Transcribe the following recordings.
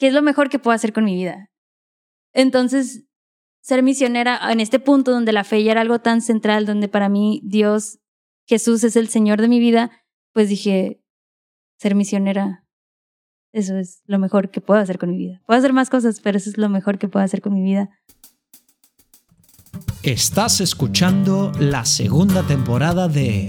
¿qué es lo mejor que puedo hacer con mi vida? Entonces, ser misionera en este punto donde la fe ya era algo tan central, donde para mí Dios, Jesús es el Señor de mi vida, pues dije, ser misionera, eso es lo mejor que puedo hacer con mi vida. Puedo hacer más cosas, pero eso es lo mejor que puedo hacer con mi vida. Estás escuchando la segunda temporada de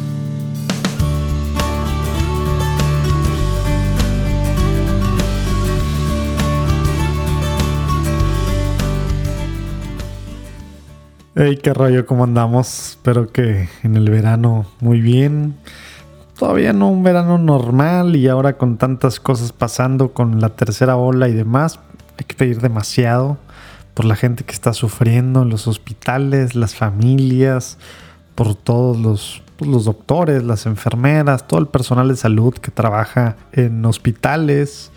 Hey, qué rollo, ¿cómo andamos? Espero que en el verano muy bien. Todavía no un verano normal y ahora con tantas cosas pasando con la tercera ola y demás, hay que pedir demasiado por la gente que está sufriendo en los hospitales, las familias, por todos los, pues, los doctores, las enfermeras, todo el personal de salud que trabaja en hospitales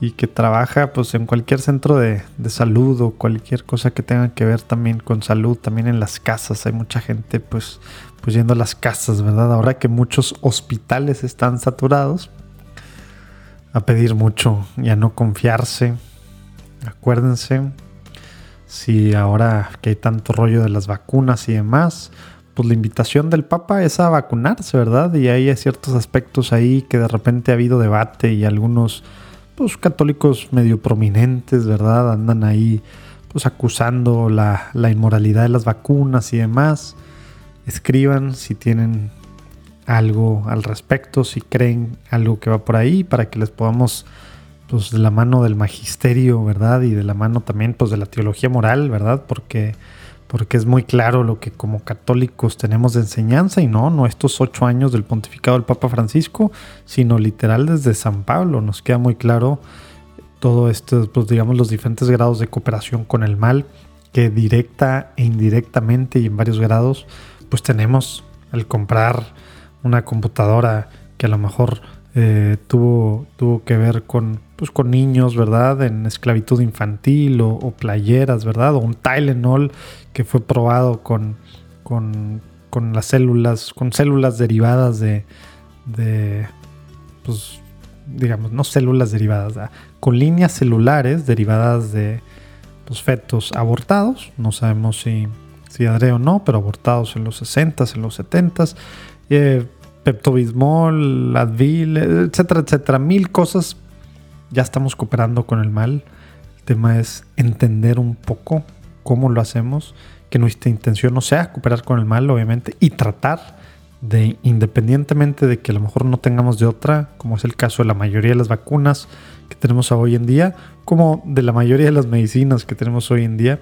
y que trabaja pues en cualquier centro de, salud o cualquier cosa que tenga que ver también con salud, también en las casas. Hay mucha gente pues, pues yendo a las casas, ¿verdad? Ahora que muchos hospitales están saturados, a pedir mucho y a no confiarse. Acuérdense, si ahora que hay tanto rollo de las vacunas y demás, pues la invitación del Papa es a vacunarse, ¿verdad? Y hay ciertos aspectos ahí que de repente ha habido debate y algunos pues, católicos medio prominentes, ¿verdad? Andan ahí pues acusando la, inmoralidad de las vacunas y demás. Escriban si tienen algo al respecto, si creen algo que va por ahí, para que les podamos, pues de la mano del magisterio, ¿verdad? Y de la mano también, pues de la teología moral, ¿verdad? Porque porque es muy claro lo que como católicos tenemos de enseñanza y no, no estos ocho años del pontificado del Papa Francisco, sino literal desde San Pablo. Nos queda muy claro todo esto, pues digamos los diferentes grados de cooperación con el mal que directa e indirectamente y en varios grados, pues tenemos al comprar una computadora que a lo mejor eh, tuvo, tuvo que ver con, pues, con niños, ¿verdad? En esclavitud infantil o, playeras, ¿verdad? O un Tylenol que fue probado con, con, las células, con células derivadas de, de pues, digamos, no células derivadas, con líneas celulares derivadas de pues, fetos abortados, no sabemos si, si adre o no, pero abortados en los 60s, en los 70s. Eh, Pepto-Bismol, Advil, etcétera, etcétera. Mil cosas. Ya estamos cooperando con el mal. El tema es entender un poco cómo lo hacemos. Que nuestra intención no sea cooperar con el mal, obviamente, y tratar de, independientemente de que a lo mejor no tengamos de otra, como es el caso de la mayoría de las vacunas que tenemos hoy en día, como de la mayoría de las medicinas que tenemos hoy en día,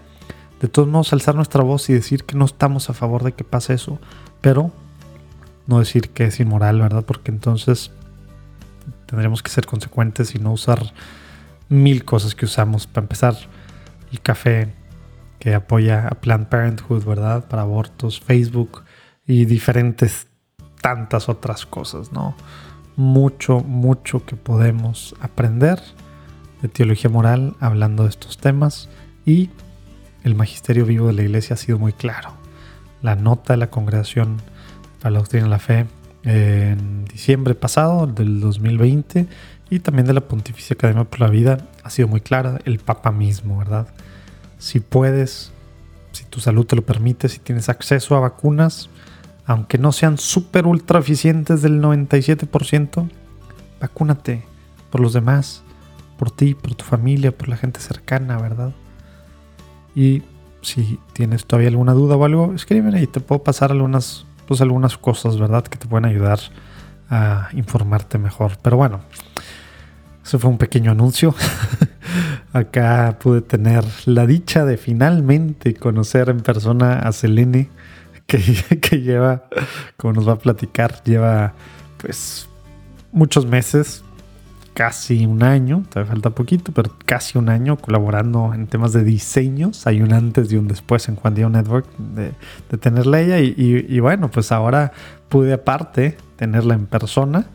de todos modos alzar nuestra voz y decir que no estamos a favor de que pase eso, pero no decir que es inmoral, ¿verdad? Porque entonces tendremos que ser consecuentes y no usar mil cosas que usamos. Para empezar, el café que apoya a Planned Parenthood, ¿verdad? Para abortos, Facebook y diferentes tantas otras cosas, ¿no? Mucho, mucho que podemos aprender de teología moral hablando de estos temas y el magisterio vivo de la iglesia ha sido muy claro. La nota de la congregación para la doctrina de la fe en diciembre pasado, del 2020, y también de la Pontificia Academia por la Vida, ha sido muy clara, el Papa mismo, ¿verdad? Si puedes, si tu salud te lo permite, si tienes acceso a vacunas, aunque no sean súper ultra eficientes del 97%, vacúnate por los demás, por ti, por tu familia, por la gente cercana, ¿verdad? Y si tienes todavía alguna duda o algo, escríbeme y te puedo pasar algunas pues algunas cosas, ¿verdad? Que te pueden ayudar a informarte mejor. Pero bueno, eso fue un pequeño anuncio. Acá pude tener la dicha de finalmente conocer en persona a Selene, que, que lleva, como nos va a platicar, lleva pues muchos meses casi un año, todavía falta poquito, pero casi un año colaborando en temas de diseños. Hay un antes y un después en Juan Diego Network de, tenerla ella. Y, bueno, pues ahora pude aparte tenerla en persona.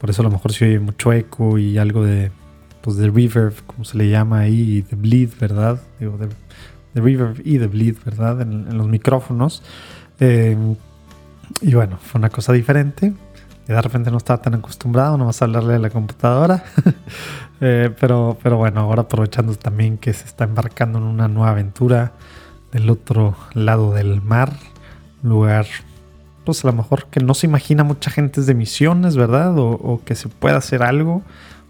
Por eso a lo mejor se oye mucho eco y algo de, pues de reverb, como se le llama ahí, y de bleed, ¿verdad? Digo, de, reverb y de bleed, ¿verdad? En, en los micrófonos. Eh, y bueno, fue una cosa diferente. Y de repente no estaba tan acostumbrado, no vas a hablarle a la computadora. Eh, pero, pero bueno, ahora aprovechando también que se está embarcando en una nueva aventura del otro lado del mar, lugar, pues a lo mejor que no se imagina mucha gente de misiones, ¿verdad? O, o que se pueda hacer algo,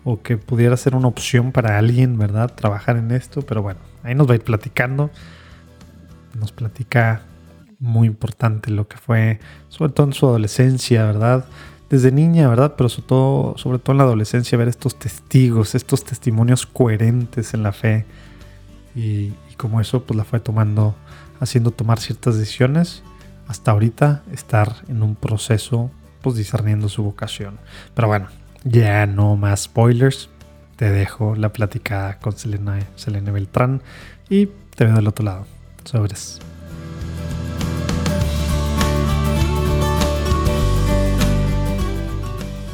o que pudiera ser una opción para alguien, ¿verdad? Trabajar en esto, pero bueno, ahí nos va a ir platicando. Nos platica muy importante lo que fue, sobre todo en su adolescencia, ¿verdad? Desde niña, ¿verdad? Pero sobre todo, en la adolescencia, ver estos testigos, estos testimonios coherentes en la fe. Y, y como eso, pues la fue tomando, haciendo tomar ciertas decisiones. Hasta ahorita estar en un proceso, pues discerniendo su vocación. Pero bueno, ya no más spoilers. Te dejo la platicada con Selena, Selena Beltrán y te veo del otro lado. Sobres.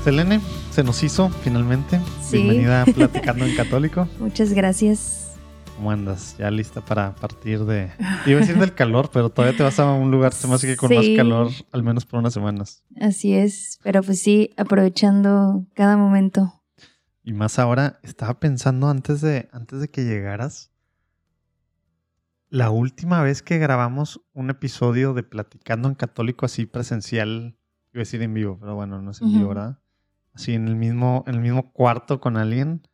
Selene, se nos hizo finalmente. Sí. Bienvenida a Platicando en Católico. Muchas gracias. ¿Cómo andas? ¿Ya lista para partir de... Iba a decir del calor, pero todavía te vas a un lugar, se me hace que con más calor, al menos por unas semanas. Así es, pero pues sí, aprovechando cada momento. Y más ahora, estaba pensando antes de, antes de que llegaras, la última vez que grabamos un episodio de Platicando en Católico así presencial, iba a decir en vivo, pero bueno, no es en vivo, ¿verdad? Así en el mismo, en el mismo cuarto con alguien,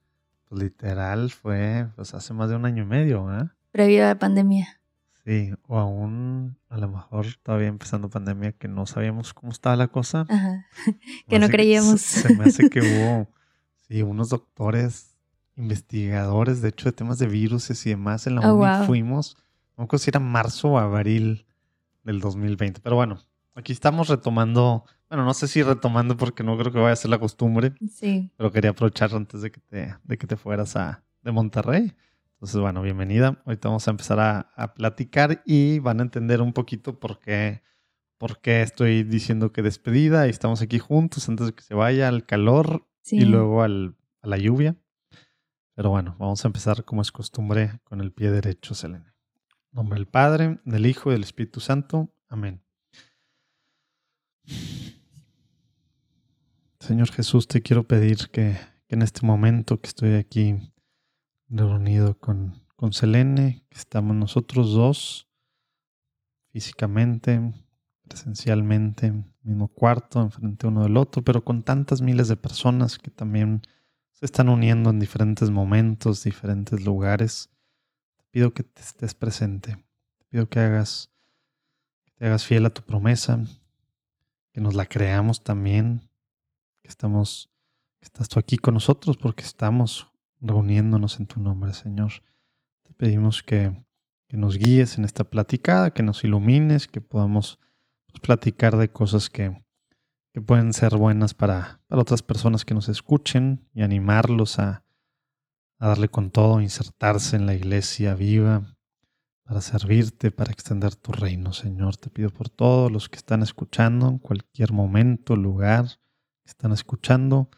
pues literal fue pues hace más de un año y medio, ¿verdad? Previo a la pandemia. Sí, o aún a lo mejor todavía empezando pandemia que no sabíamos cómo estaba la cosa. Ajá. Que no creíamos. Se, se me hace que hubo, sí, unos doctores, investigadores, de hecho, de temas de virus y demás. En la Oh, uni wow. fuimos, no creo si era marzo o abril del 2020. Pero bueno, aquí estamos retomando, bueno, no sé si retomando porque no creo que vaya a ser la costumbre, Sí. pero quería aprovechar antes de que te, de que te fueras a, de Monterrey. Entonces, bueno, bienvenida. Ahorita vamos a empezar a, a platicar y van a entender un poquito por qué, por qué estoy diciendo que despedida y estamos aquí juntos antes de que se vaya al calor Sí. y luego al, a la lluvia. Pero bueno, vamos a empezar como es costumbre con el pie derecho, Selene. En nombre del Padre, del Hijo y del Espíritu Santo. Amén. Señor Jesús, te quiero pedir que, en este momento que estoy aquí reunido con, con Selene, que estamos nosotros dos, físicamente, presencialmente, mismo cuarto, enfrente uno del otro, pero con tantas miles de personas que también se están uniendo en diferentes momentos, diferentes lugares. Te pido que te estés presente. Te pido que hagas, que te hagas fiel a tu promesa, que nos la creamos también, que estamos, que estás tú aquí con nosotros porque estamos reuniéndonos en tu nombre, Señor. Te pedimos que, que nos guíes en esta platicada, que nos ilumines, que podamos pues, platicar de cosas que, que pueden ser buenas para, para otras personas que nos escuchen y animarlos a, a darle con todo, insertarse en la iglesia viva, para servirte, para extender tu reino, Señor. Te pido por todos los que están escuchando en cualquier momento, lugar que están escuchando,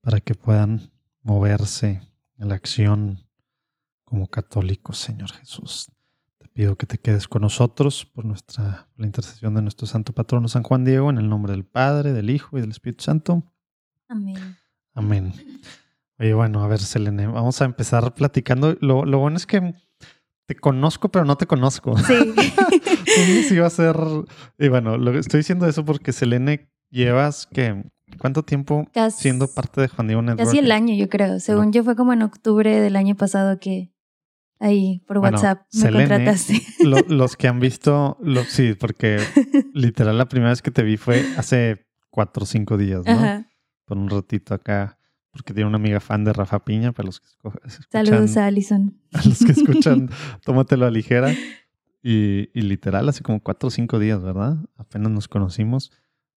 para que puedan moverse en la acción como católicos, Señor Jesús. Te pido que te quedes con nosotros por nuestra por la intercesión de nuestro santo patrono San Juan Diego, en el nombre del Padre, del Hijo y del Espíritu Santo. Amén. Amén. Oye, bueno, a ver, Selene, vamos a empezar platicando. Lo, lo bueno es que te conozco, pero no te conozco. Sí. Sí va a ser. Y bueno, lo, estoy diciendo eso porque Selene llevas que. ¿Cuánto tiempo Casi- siendo parte de Juan Diego Network? Casi el año, yo creo. Según yo, fue como en octubre del año pasado que ahí por Bueno, WhatsApp me Selene, contrataste. Lo- los que han visto, lo, sí, porque literal la primera vez que te vi fue hace cuatro o cinco días, ¿no? Ajá. Por un ratito acá, porque tiene una amiga fan de Rafa Piña, para los que escuchan, Saludos a Alison. a los que escuchan, tómatelo a ligera. Y, y literal, hace como cuatro o cinco días, ¿verdad? Apenas nos conocimos.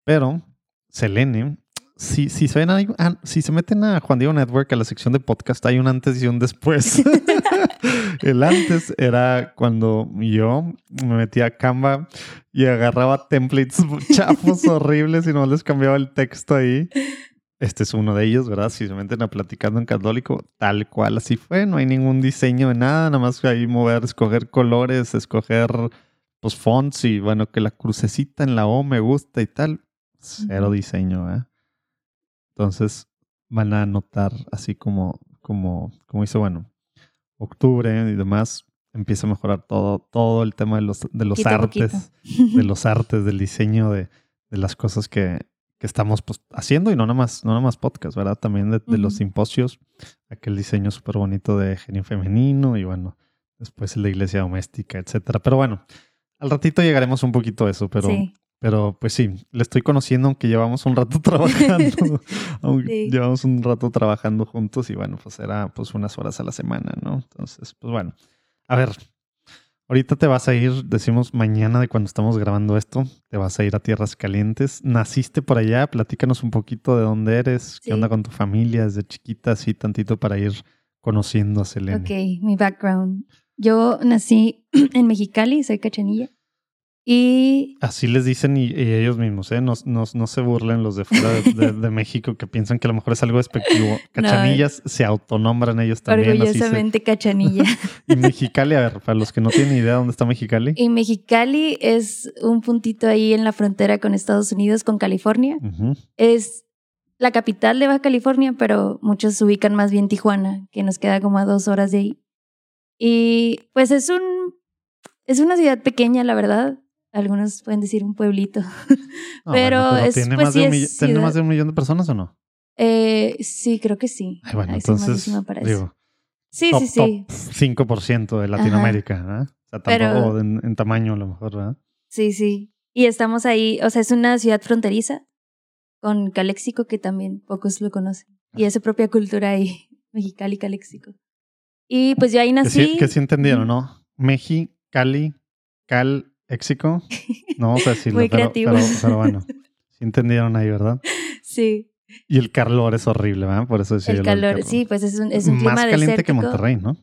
Pero Selene, si, si, se ven ahí- ah, si se meten a Juan Diego Network, a la sección de podcast, hay un antes y un después. El antes era cuando yo me metía a Canva y agarraba templates chafos horribles y no les cambiaba el texto ahí. Este es uno de ellos, ¿verdad? Si se meten a platicando en católico, tal cual así fue. No hay ningún diseño de nada, nada más ahí mover, escoger colores, escoger pues fonts y bueno, que la crucecita en la O me gusta y tal. Cero diseño, ¿eh? Entonces van a notar así como, como, como hizo, bueno, octubre y demás, empieza a mejorar todo, todo el tema de los, de los artes, de los artes, del diseño de, de las cosas que, que estamos pues, haciendo y no nada más, no nada más podcast, ¿verdad? También de, los simposios, aquel diseño súper bonito de genio femenino y bueno, después el de iglesia doméstica, etcétera. Pero bueno, al ratito llegaremos un poquito a eso, pero, pero pues sí, le estoy conociendo aunque llevamos un rato trabajando, llevamos un rato trabajando juntos y bueno, pues era pues unas horas a la semana, ¿no? Entonces, pues bueno, a ver, Ahorita te vas a ir, decimos mañana de cuando estamos grabando esto, te vas a ir a Tierras Calientes. ¿Naciste por allá? Platícanos un poquito de dónde eres, qué onda con tu familia desde chiquita, así tantito para ir conociendo a Selene. Ok, mi background. Yo nací en Mexicali, soy cachanilla. Y... Así les dicen y, ellos mismos, ¿eh? No, no, se burlen los de fuera de, México que piensan que a lo mejor es algo despectivo. Cachanillas se autonombran ellos también. Orgullosamente cachanilla. y Mexicali, a ver, para los que no tienen idea dónde está Mexicali. Y Mexicali es un puntito ahí en la frontera con Estados Unidos, con California. Es la capital de Baja California, pero muchos ubican más bien Tijuana, que nos queda como a dos horas de ahí. Y pues es un... Es una ciudad pequeña, la verdad algunos pueden decir un pueblito. pero, es, ¿tiene, pues, más de un ¿tiene más de un millón de personas o no? Eh, sí, creo que sí. bueno, entonces, digo, sí, sí, sí. 5% de Latinoamérica, ¿no? O sea, tampoco en, tamaño a lo mejor, ¿verdad? Sí, sí. Y estamos ahí, o sea, es una ciudad fronteriza con Caléxico que también pocos lo conocen. Y es su propia cultura ahí, Mexicali, Caléxico. Y pues yo ahí nací. Que sí, que sí entendieron, ¿no? Meji, Cali, Cal, Éxico. No vamos a decirlo, Muy pero, creativo. Pero, bueno, sí entendieron ahí, ¿verdad? Sí. Y el calor es horrible, ¿verdad? Por eso decía El calor, sí, pues es un, es un Más caliente que Monterrey, ¿no?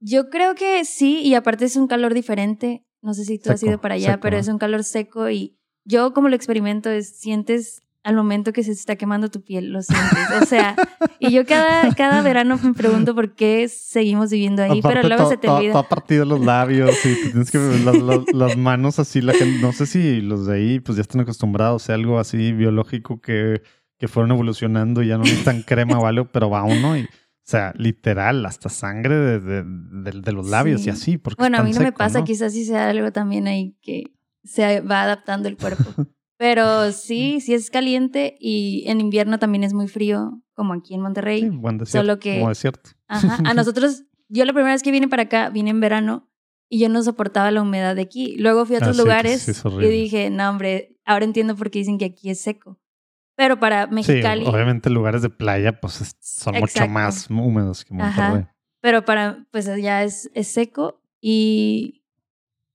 Yo creo que sí, y aparte es un calor diferente. No sé si tú has ido para allá, pero es un calor seco y yo como lo experimento es, sientes al momento que se está quemando tu piel, lo sientes. O sea, y yo cada, cada verano me pregunto por qué seguimos viviendo ahí, pero luego se te olvida. Todo partido los labios y te tienes que ver las, manos así, la gente, no sé si los de ahí pues ya están acostumbrados, sea algo así biológico que, que fueron evolucionando y ya no necesitan crema o algo, pero va uno y... O sea, literal, hasta sangre de, de, los labios y así. Porque bueno, a mí no me pasa, quizás sí sea algo también ahí que se va adaptando el cuerpo. Pero sí, sí es caliente y en invierno también es muy frío, como aquí en Monterrey. Sí, buen desierto, solo que, como desierto. Ajá, a nosotros, yo la primera vez que vine para acá, vine en verano y yo no soportaba la humedad de aquí. Luego fui a otros ah, lugares y dije, no, hombre, ahora entiendo por qué dicen que aquí es seco. Pero para Mexicali. Sí, obviamente lugares de playa, pues son mucho más húmedos que Monterrey. Ajá. Pero para, pues allá es, es seco y.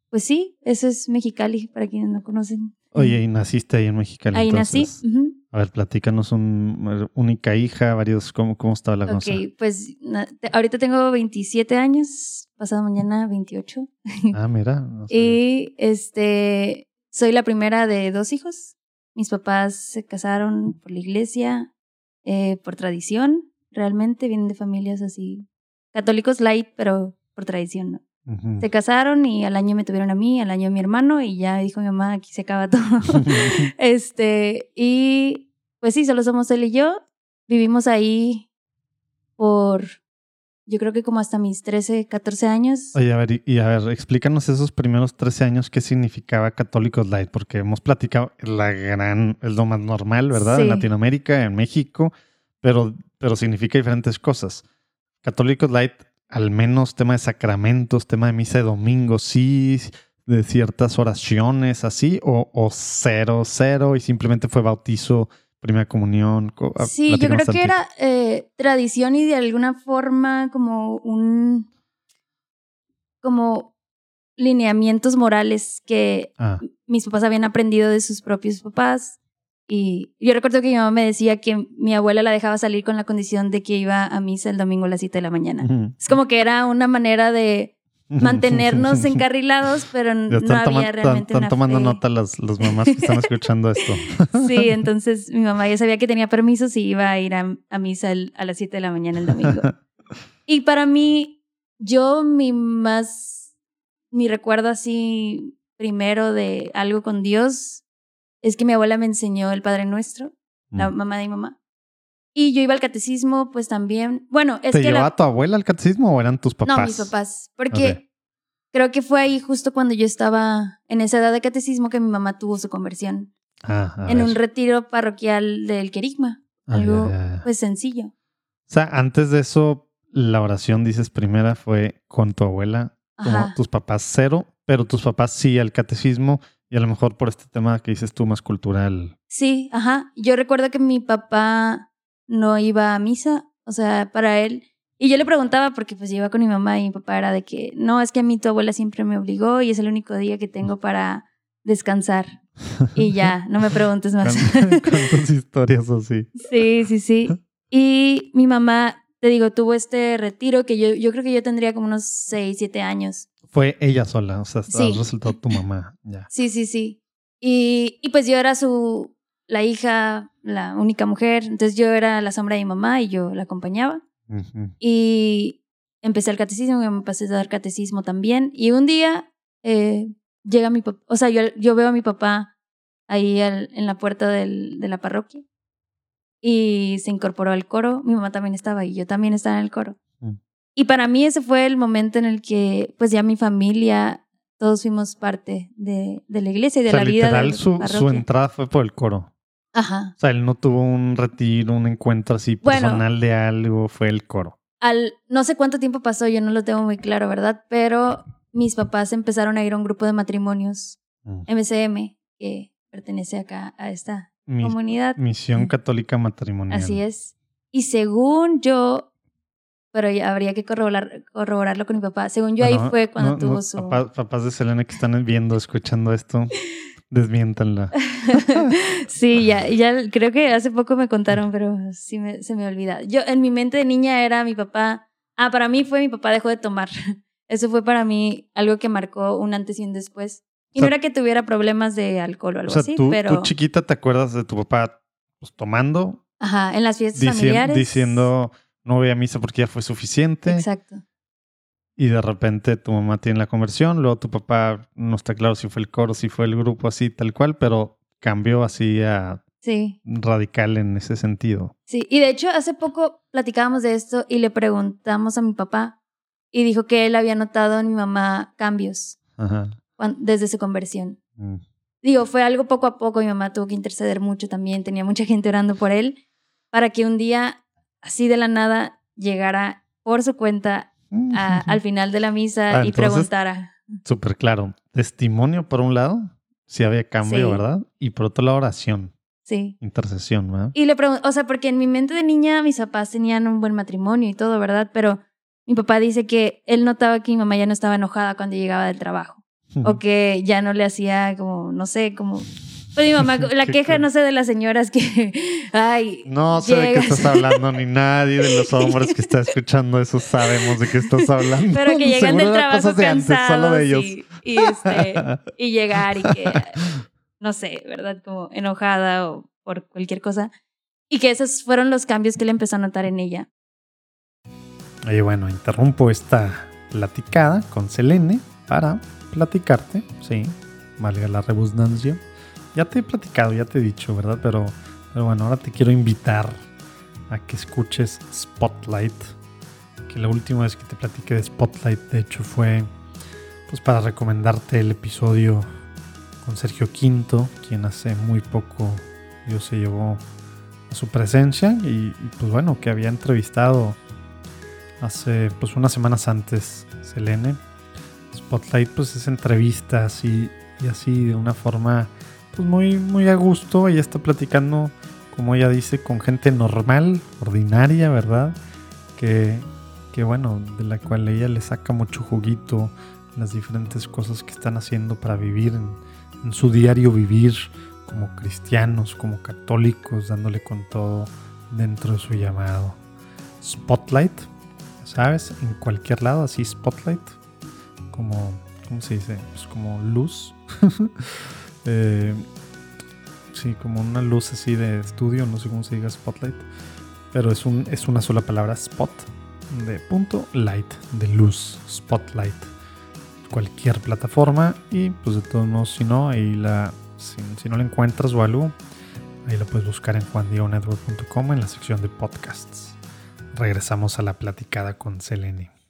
Pues sí, eso es Mexicali, para quienes no conocen. Oye, y naciste ahí en Mexicali. Ahí nací. A ver, platícanos un única hija, varios, ¿cómo, cómo estaba la cosa? Ok, pues ahorita tengo 27 años, pasado mañana 28. Ah, mira. y este, soy la primera de dos hijos. Mis papás se casaron por la iglesia, eh, por tradición, realmente vienen de familias así, católicos light, pero por tradición, ¿no? Se casaron y al año me tuvieron a mí, al año a mi hermano y ya dijo mi mamá, aquí se acaba todo. este, y pues sí, solo somos él y yo. Vivimos ahí por, yo creo que como hasta mis 13, 14 años. Oye, a ver, y, a ver, explícanos esos primeros 13 años qué significaba Católicos Light, porque hemos platicado la gran, es lo más normal, ¿verdad? En Latinoamérica, en México, pero, pero significa diferentes cosas. Católicos Light al menos tema de sacramentos, tema de misa de domingo, sí, de ciertas oraciones así, o, cero, cero, y simplemente fue bautizo, primera comunión. Sí, yo creo que era eh, tradición y de alguna forma como un, como lineamientos morales que ah. mis papás habían aprendido de sus propios papás y yo recuerdo que mi mamá me decía que mi abuela la dejaba salir con la condición de que iba a misa el domingo a las 7 de la mañana. Es como que era una manera de mantenernos encarrilados, pero no había realmente están, tomando nota las, mamás que están escuchando esto. sí, entonces mi mamá ya sabía que tenía permisos y iba a ir a, misa a las 7 de la mañana el domingo. y para mí, yo mi más, mi recuerdo así primero de algo con Dios es que mi abuela me enseñó el Padre Nuestro, la mm. mamá de mi mamá. Y yo iba al catecismo, pues también. Bueno, es ¿Te que. llevaba tu abuela al catecismo o eran tus papás? No, mis papás. Porque creo que fue ahí justo cuando yo estaba en esa edad de catecismo que mi mamá tuvo su conversión. Ah, en un retiro parroquial del querigma. Ah, algo, pues sencillo. O sea, antes de eso, la oración, dices, primera fue con tu abuela. Como tus papás cero, pero tus papás sí al catecismo y a lo mejor por este tema que dices tú más cultural. Sí, ajá. Yo recuerdo que mi papá no iba a misa, o sea, para él. Y yo le preguntaba, porque pues iba con mi mamá y mi papá era de que, no, es que a mí tu abuela siempre me obligó y es el único día que tengo para descansar. Y ya, no me preguntes más. ¿Cuántas historias así? Sí, sí, sí. Y mi mamá, te digo, tuvo este retiro que yo, yo creo que yo tendría como unos 6, 7 años. Fue ella sola, o sea, sí. resultado tu mamá, ya. Sí, sí, sí. Y, y pues yo era su, la hija, la única mujer. Entonces yo era la sombra de mi mamá y yo la acompañaba. Y empecé el catecismo, y me pasé a dar catecismo también. Y un día eh, llega mi papá, o sea, yo, yo veo a mi papá ahí en la puerta del, de la parroquia y se incorporó al coro. Mi mamá también estaba y yo también estaba en el coro. Y para mí ese fue el momento en el que pues ya mi familia, todos fuimos parte de, de la iglesia y de la vida. Literal, su, su entrada fue por el coro. Ajá. O sea, él no tuvo un retiro, un encuentro así personal de algo, fue el coro. Al, no sé cuánto tiempo pasó, yo no lo tengo muy claro, ¿verdad? Pero mis papás empezaron a ir a un grupo de matrimonios, MCM, mm. que pertenece acá a esta comunidad. Misión Católica Matrimonial. Así es. Y según yo, pero habría que corroborar, corroborarlo con mi papá. Según yo, ahí fue cuando tuvo su. papás de Selena que están viendo, escuchando esto. Desmiéntanla. sí, ya, ya creo que hace poco me contaron, pero sí me, se me olvida. Yo, en mi mente de niña era mi papá. Ah, para mí fue mi papá dejó de tomar. Eso fue para mí algo que marcó un antes y un después. Y no era que tuviera problemas de alcohol o algo así, tú, pero. Tú chiquita te acuerdas de tu papá pues, tomando. Ajá, en las fiestas familiares. Diciendo no voy a misa porque ya fue suficiente. Exacto y de repente tu mamá tiene la conversión, luego tu papá no está claro si fue el coro, si fue el grupo así tal cual, pero cambió así a sí. radical en ese sentido. Sí, y de hecho hace poco platicábamos de esto y le preguntamos a mi papá y dijo que él había notado en mi mamá cambios desde su conversión. Mm. Digo, fue algo poco a poco, mi mamá tuvo que interceder mucho también, tenía mucha gente orando por él, para que un día, así de la nada, llegara por su cuenta al final de la misa ah, y preguntara. Súper claro. Testimonio por un lado, si había cambio, ¿verdad? Y por otro lado, oración. Sí. Intercesión, ¿verdad? Y le pregunto, o sea, porque en mi mente de niña mis papás tenían un buen matrimonio y todo, ¿verdad? Pero mi papá dice que él notaba que mi mamá ya no estaba enojada cuando llegaba del trabajo. o que ya no le hacía como, no sé, como pues mi mamá, la queja, no sé, de las señoras que, ay. No sé de qué estás hablando, ni nadie de los hombres que está escuchando eso sabemos de qué estás hablando. Pero que llegan del trabajo cansados de ellos. Y, este, y llegar y que, no sé, ¿verdad? Como enojada o por cualquier cosa. Y que esos fueron los cambios que él empezó a notar en ella. Oye, bueno, interrumpo esta platicada con Selene para platicarte, sí, valga la redundancia ya te he platicado, ya te he dicho, ¿verdad? Pero, pero bueno, ahora te quiero invitar a que escuches Spotlight. Que la última vez que te platiqué de Spotlight, de hecho, fue pues para recomendarte el episodio con Sergio Quinto, quien hace muy poco Dios se llevó a su presencia y, pues bueno, que había entrevistado hace pues unas semanas antes Selene. Spotlight pues es entrevistas y, y así de una forma pues muy, muy a gusto. Ella está platicando, como ella dice, con gente normal, ordinaria, ¿verdad? Que, que bueno, de la cual ella le saca mucho juguito las diferentes cosas que están haciendo para vivir en, su diario vivir como cristianos, como católicos, dándole con todo dentro de su llamado. Spotlight, ¿sabes? En cualquier lado, así Spotlight. como, ¿cómo se dice? Pues como luz. Eh, sí, como una luz así de estudio, no sé cómo se diga spotlight. Pero es, un, es una sola palabra, spot, de punto, light, de luz, spotlight. Cualquier plataforma y pues de todos modos, si no, ahí la, si, si no la encuentras o algo, ahí la puedes buscar en juandionetwork.com en la sección de podcasts. Regresamos a la platicada con Selene.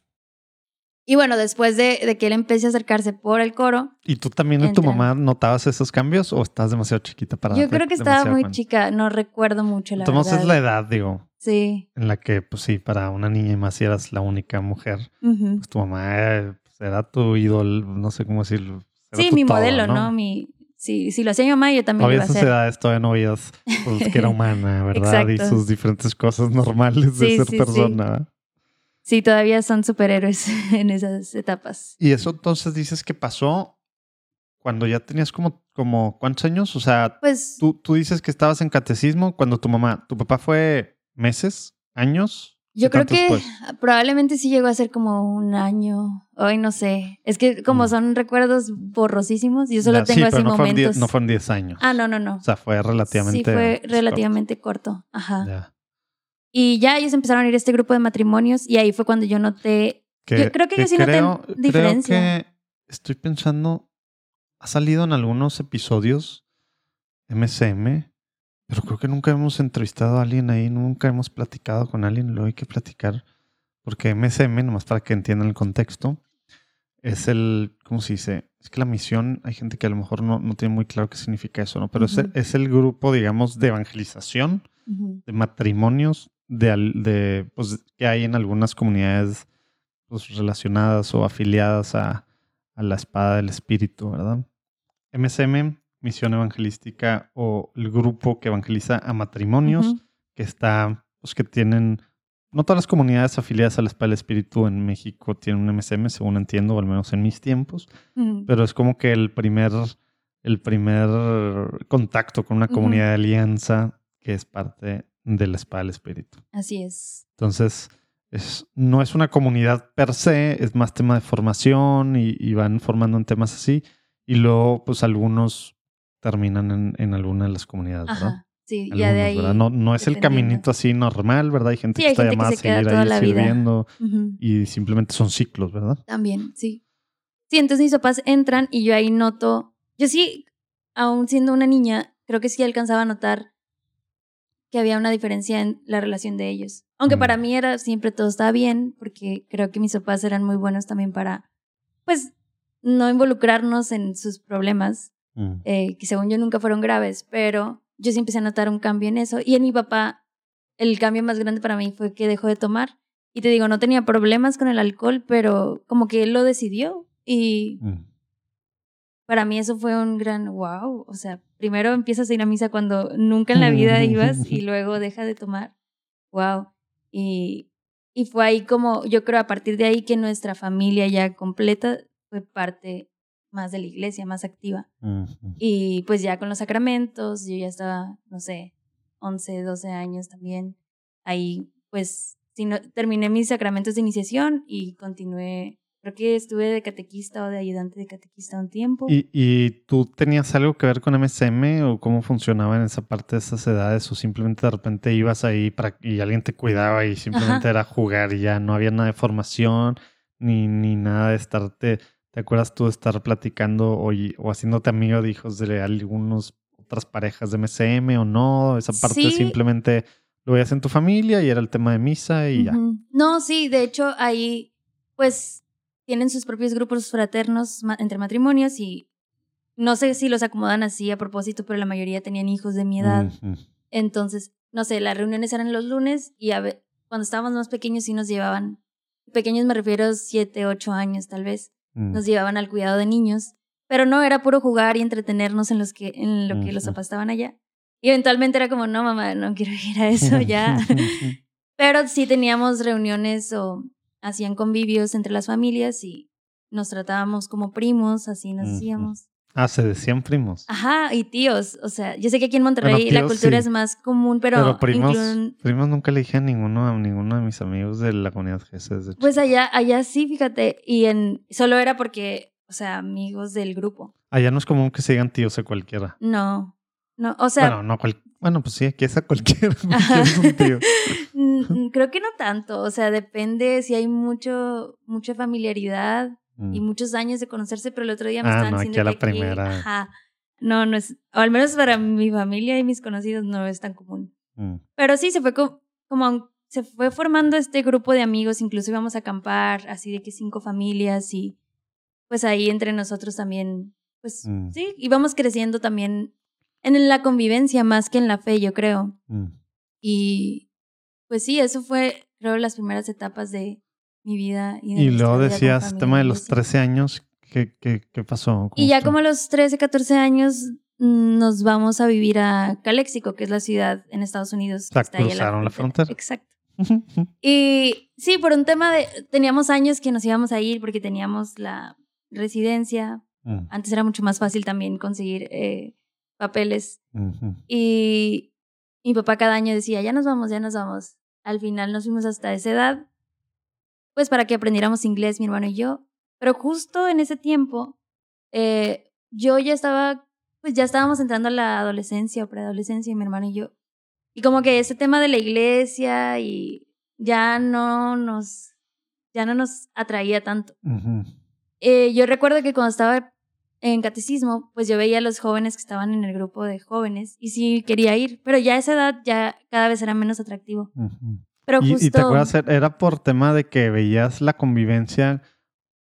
Y bueno, después de, de que él empiece a acercarse por el coro, ¿Y tú también en tu mamá notabas esos cambios o estás demasiado chiquita para yo creo que estaba muy cuenta? chica, no recuerdo mucho la Entonces verdad. es la edad, digo, Sí. en la que, pues sí, para una niña y más si eras la única mujer, pues tu mamá eh, pues, era tu ídolo, no sé cómo decirlo. Sí, mi todo, modelo, ¿no? Mi, si, si lo hacía mi mamá, yo también lo Todavía iba a hacer. edades todavía no veías pues, que era humana, ¿verdad? Y sus diferentes cosas normales de Sí, ser sí, sí. persona. Sí, todavía son superhéroes en esas etapas. Y eso entonces dices que pasó cuando ya tenías como, como ¿cuántos años? O sea, Pues tú, tú dices que estabas en catecismo cuando tu mamá, tu papá fue meses, años. yo ¿Qué creo que después? probablemente sí llegó a ser como un año. Hoy no sé. Es que como Mm. son recuerdos borrosísimos, yo solo Ya, sí, tengo así no fueron, momentos. diez, no fueron 10 años. Ah, no, no, no. O sea, fue relativamente. sí, fue relativamente corto. Ajá. corto. Ya. Y ya ellos empezaron a ir a este grupo de matrimonios y ahí fue cuando yo noté. Yo creo que yo sí noté diferencia. Creo que estoy pensando, ha salido en algunos episodios MSM, pero creo que nunca hemos entrevistado a alguien ahí, nunca hemos platicado con alguien, lo hay que platicar, porque MSM, nomás para que entiendan el contexto, es el, ¿cómo se dice? Es que la misión, hay gente que a lo mejor no, no tiene muy claro qué significa eso, ¿no? Pero es- es, el grupo, digamos, de evangelización de matrimonios de, de, pues, que hay en algunas comunidades pues, relacionadas o afiliadas a, a la espada del espíritu, ¿verdad? MSM, Misión Evangelística o el grupo que evangeliza a matrimonios que está, pues que tienen, no todas las comunidades afiliadas a la espada del espíritu en México tienen un MSM, según entiendo, o al menos en mis tiempos, pero es como que el primer, el primer contacto con una comunidad de alianza que es parte de la espada del espíritu. Así es. Entonces, es, no es una comunidad per se, es más tema de formación y, y van formando en temas así. Y luego, pues algunos terminan en, en alguna de las comunidades, ¿verdad? Sí, ya Algunos, de ahí. ¿verdad? No, no es el caminito así normal, ¿verdad? Hay gente Sí, que está gente que llamada a se queda seguir ahí sirviendo y simplemente son ciclos, ¿verdad? También, sí. Sí, entonces mis papás entran y yo ahí noto. Yo sí, aún siendo una niña, creo que sí alcanzaba a notar que había una diferencia en la relación de ellos. Aunque Mm. para mí era siempre todo estaba bien, porque creo que mis papás eran muy buenos también para, pues, no involucrarnos en sus problemas, Mm. eh, que según yo nunca fueron graves, pero yo sí empecé a notar un cambio en eso. Y en mi papá, el cambio más grande para mí fue que dejó de tomar. Y te digo, no tenía problemas con el alcohol, pero como que él lo decidió. Y Mm. Para mí eso fue un gran wow. O sea, primero empiezas a ir a misa cuando nunca en la vida ibas y luego deja de tomar. Wow. Y, y fue ahí como, yo creo a partir de ahí que nuestra familia ya completa fue parte más de la iglesia, más activa. Y pues ya con los sacramentos, yo ya estaba, no sé, 11, 12 años también. Ahí pues si no, terminé mis sacramentos de iniciación y continué, creo que estuve de catequista o de ayudante de catequista un tiempo. ¿Y, ¿Y tú tenías algo que ver con MSM o cómo funcionaba en esa parte de esas edades? ¿O simplemente de repente ibas ahí para, y alguien te cuidaba y simplemente Ajá. era jugar y ya no había nada de formación ni, ni nada de estarte... ¿Te acuerdas tú de estar platicando o, o haciéndote amigo de hijos de algunos otras parejas de MSM o no? Esa parte Sí. simplemente lo veías en tu familia y era el tema de misa y ya. No, sí, de hecho ahí pues tienen sus propios grupos fraternos entre matrimonios y no sé si los acomodan así a propósito, pero la mayoría tenían hijos de mi edad. Ujú. Entonces, no sé, las reuniones eran los lunes y a ve- cuando estábamos más pequeños sí nos llevaban, pequeños me refiero siete, ocho años tal vez, Mm. nos llevaban al cuidado de niños, pero no era puro jugar y entretenernos en, los que, en lo que los Ujú. papás estaban allá. Y eventualmente era como, no mamá, no quiero ir a eso ya. Pero sí teníamos reuniones o hacían convivios entre las familias y nos tratábamos como primos, así nos Ujú. decíamos. Ah, se decían primos. Ajá, y tíos. O sea, yo sé que aquí en Monterrey Bueno, la cultura sí. es más común, pero, Pero, primos, incluyen- primos nunca le dije a ninguno, a ninguno de mis amigos de la comunidad GS. Pues allá, allá sí, fíjate. Y en solo era porque, o sea, amigos del grupo. Allá no es común que se digan tíos a cualquiera. No. No, o sea, bueno, no cual... bueno, pues sí, aquí es a cualquiera es un tío. mm, creo que no tanto. O sea, depende si hay mucho, mucha familiaridad Mm. y muchos años de conocerse, pero el otro día me Ah, estaban no, aquí diciendo a la aquí- primera. ajá, no, no es, o al menos para mi familia y mis conocidos no es tan común. Mm. Pero sí, se fue co- como, se fue formando este grupo de amigos, incluso íbamos a acampar, así de que cinco familias y pues ahí entre nosotros también, pues Mm. sí, íbamos creciendo también en la convivencia más que en la fe, yo creo. Mm. Y pues sí, eso fue, creo, las primeras etapas de mi vida. Y, de Y luego decías, tema de los así. 13 años, ¿qué, qué, qué pasó? Y ya como a los 13, 14 años mm, nos vamos a vivir a Calexico, que es la ciudad en Estados Unidos. O sea, que cruzaron la frontera. Exacto. Y sí, por un tema de, teníamos años que nos íbamos a ir porque teníamos la residencia. Mm, Antes era mucho más fácil también conseguir eh, papeles. Y mi papá cada año decía, ya nos vamos, ya nos vamos. Al final nos fuimos hasta esa edad, pues para que aprendiéramos inglés, mi hermano y yo. Pero justo en ese tiempo, eh, yo ya estaba, pues ya estábamos entrando a la adolescencia o preadolescencia, mi hermano y yo. Y como que ese tema de la iglesia y ya no nos, ya no nos atraía tanto. Eh, yo recuerdo que cuando estaba en catecismo, pues yo veía a los jóvenes que estaban en el grupo de jóvenes y sí quería ir, pero ya a esa edad ya cada vez era menos atractivo. Pero Y, justo y te acuerdas, er- era por tema de que veías la convivencia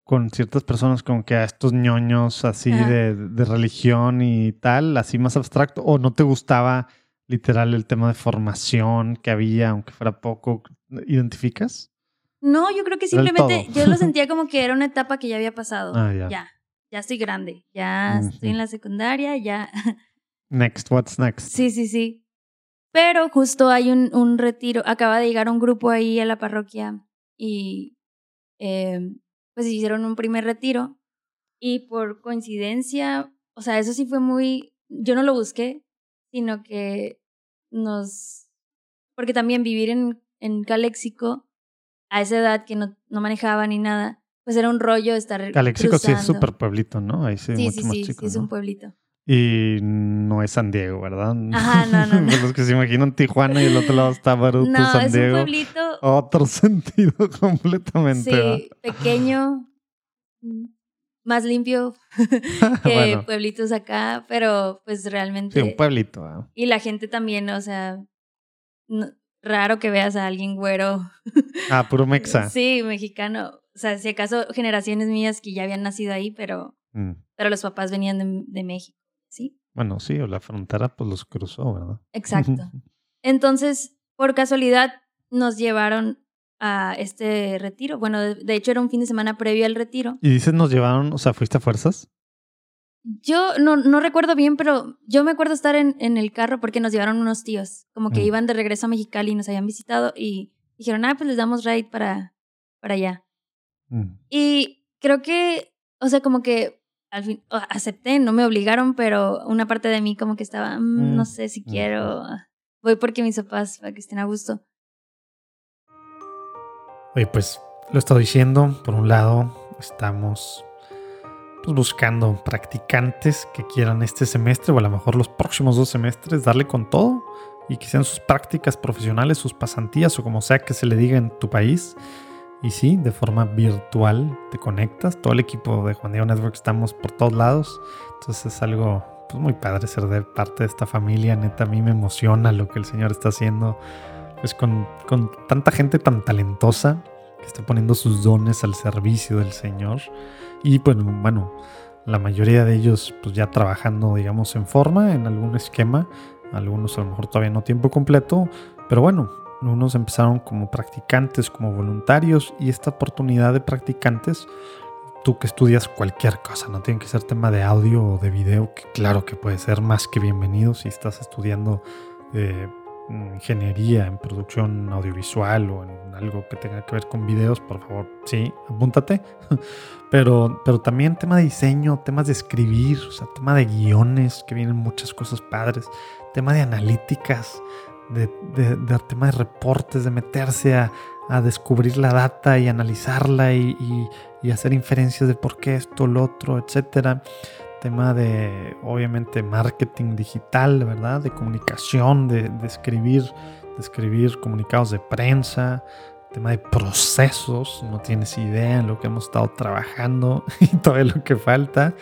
con ciertas personas, como que a estos ñoños así de, de religión y tal, así más abstracto, o no te gustaba literal el tema de formación que había, aunque fuera poco, ¿identificas? no, yo creo que simplemente yo lo sentía como que era una etapa que ya había pasado. Ah, ya. Ya, ya estoy grande, ya estoy en la secundaria, ya. Next, what's next? sí, sí, sí. Pero justo hay un, un retiro, acaba de llegar un grupo ahí a la parroquia y eh, pues hicieron un primer retiro y por coincidencia, o sea, eso sí fue muy, yo no lo busqué, sino que nos, porque también vivir en, en Caléxico a esa edad que no, no manejaba ni nada, pues era un rollo estar Calexico sí es cruzando. súper pueblito, ¿no? Ahí sí, Sí, mucho sí, más sí, chico. sí, es un pueblito. Y no es San Diego, ¿verdad? Ajá, no, no, no. Los que se imaginan Tijuana y el otro lado está Baruto, No, San es un Diego. pueblito, Otro sentido completamente. sí, pequeño, mm, más limpio que bueno, pueblitos acá, pero pues realmente... sí, un pueblito. Y la gente también, o sea, no- raro que veas a alguien güero. Ah, puro mexa. Sí, mexicano. O sea, si acaso generaciones mías que ya habían nacido ahí, pero, Mm. pero los papás venían de, de México, ¿sí? Bueno, sí, o la frontera pues los cruzó, ¿verdad? Exacto. Entonces, por casualidad, nos llevaron a este retiro. Bueno, de, de hecho era un fin de semana previo al retiro. y dices, nos llevaron, o sea, ¿fuiste a fuerzas? Yo no, no recuerdo bien, pero yo me acuerdo estar en, en el carro porque nos llevaron unos tíos, como que Mm. iban de regreso a Mexicali y nos habían visitado y dijeron, ah, pues les damos ride para, para allá. Mm. Y creo que, o sea, como que al fin acepté, no me obligaron, pero una parte de mí como que estaba, "Mm, no Mm, sé si quiero, voy porque mis papás, para que estén a gusto. Oye, pues lo he estado diciendo. Por un lado, estamos pues, buscando practicantes que quieran este semestre o a lo mejor los próximos dos semestres darle con todo y que sean sus prácticas profesionales, sus pasantías o como sea que se le diga en tu país. Y sí, de forma virtual te conectas. Todo el equipo de Juan Diego Network estamos por todos lados. Entonces es algo pues, muy padre ser de parte de esta familia. Neta, a mí me emociona lo que el Señor está haciendo pues con, con tanta gente tan talentosa que está poniendo sus dones al servicio del Señor. Y pues bueno, la mayoría de ellos pues ya trabajando digamos en forma, en algún esquema, algunos a lo mejor todavía no tiempo completo, pero bueno, unos empezaron como practicantes, como voluntarios y esta oportunidad de practicantes, tú que estudias cualquier cosa, no tiene que ser tema de audio o de video, que claro que puede ser más que bienvenido si estás estudiando eh, ingeniería, en producción audiovisual o en algo que tenga que ver con videos, por favor, sí, apúntate. pero, pero también tema de diseño, temas de escribir, o sea, tema de guiones, que vienen muchas cosas padres, tema de analíticas, de, de, tema de reportes, de meterse a, a, descubrir la data y analizarla y, y, hacer inferencias de por qué esto, lo otro, etcétera tema de, obviamente, marketing digital, ¿verdad? De comunicación, de, escribir, de escribir comunicados de prensa, tema de procesos, no tienes idea en lo que hemos estado trabajando y todo lo que falta.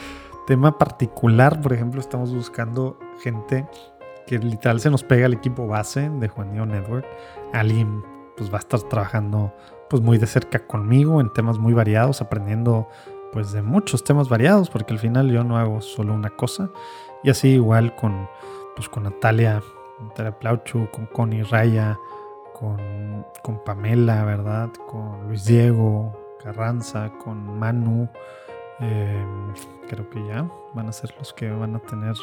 Tema particular, por ejemplo, estamos buscando gente que literal se nos pega al equipo base de Juanillo Network. Alguien pues va a estar trabajando pues muy de cerca conmigo en temas muy variados, aprendiendo pues de muchos temas variados, porque al final yo no hago solo una cosa. Y así igual con, pues con Natalia, Natalia Plauchu, con Connie Raya, con, con Pamela, ¿verdad? Con Luis Diego Carranza, con Manu. Em, creo que ya van a ser los que van a tener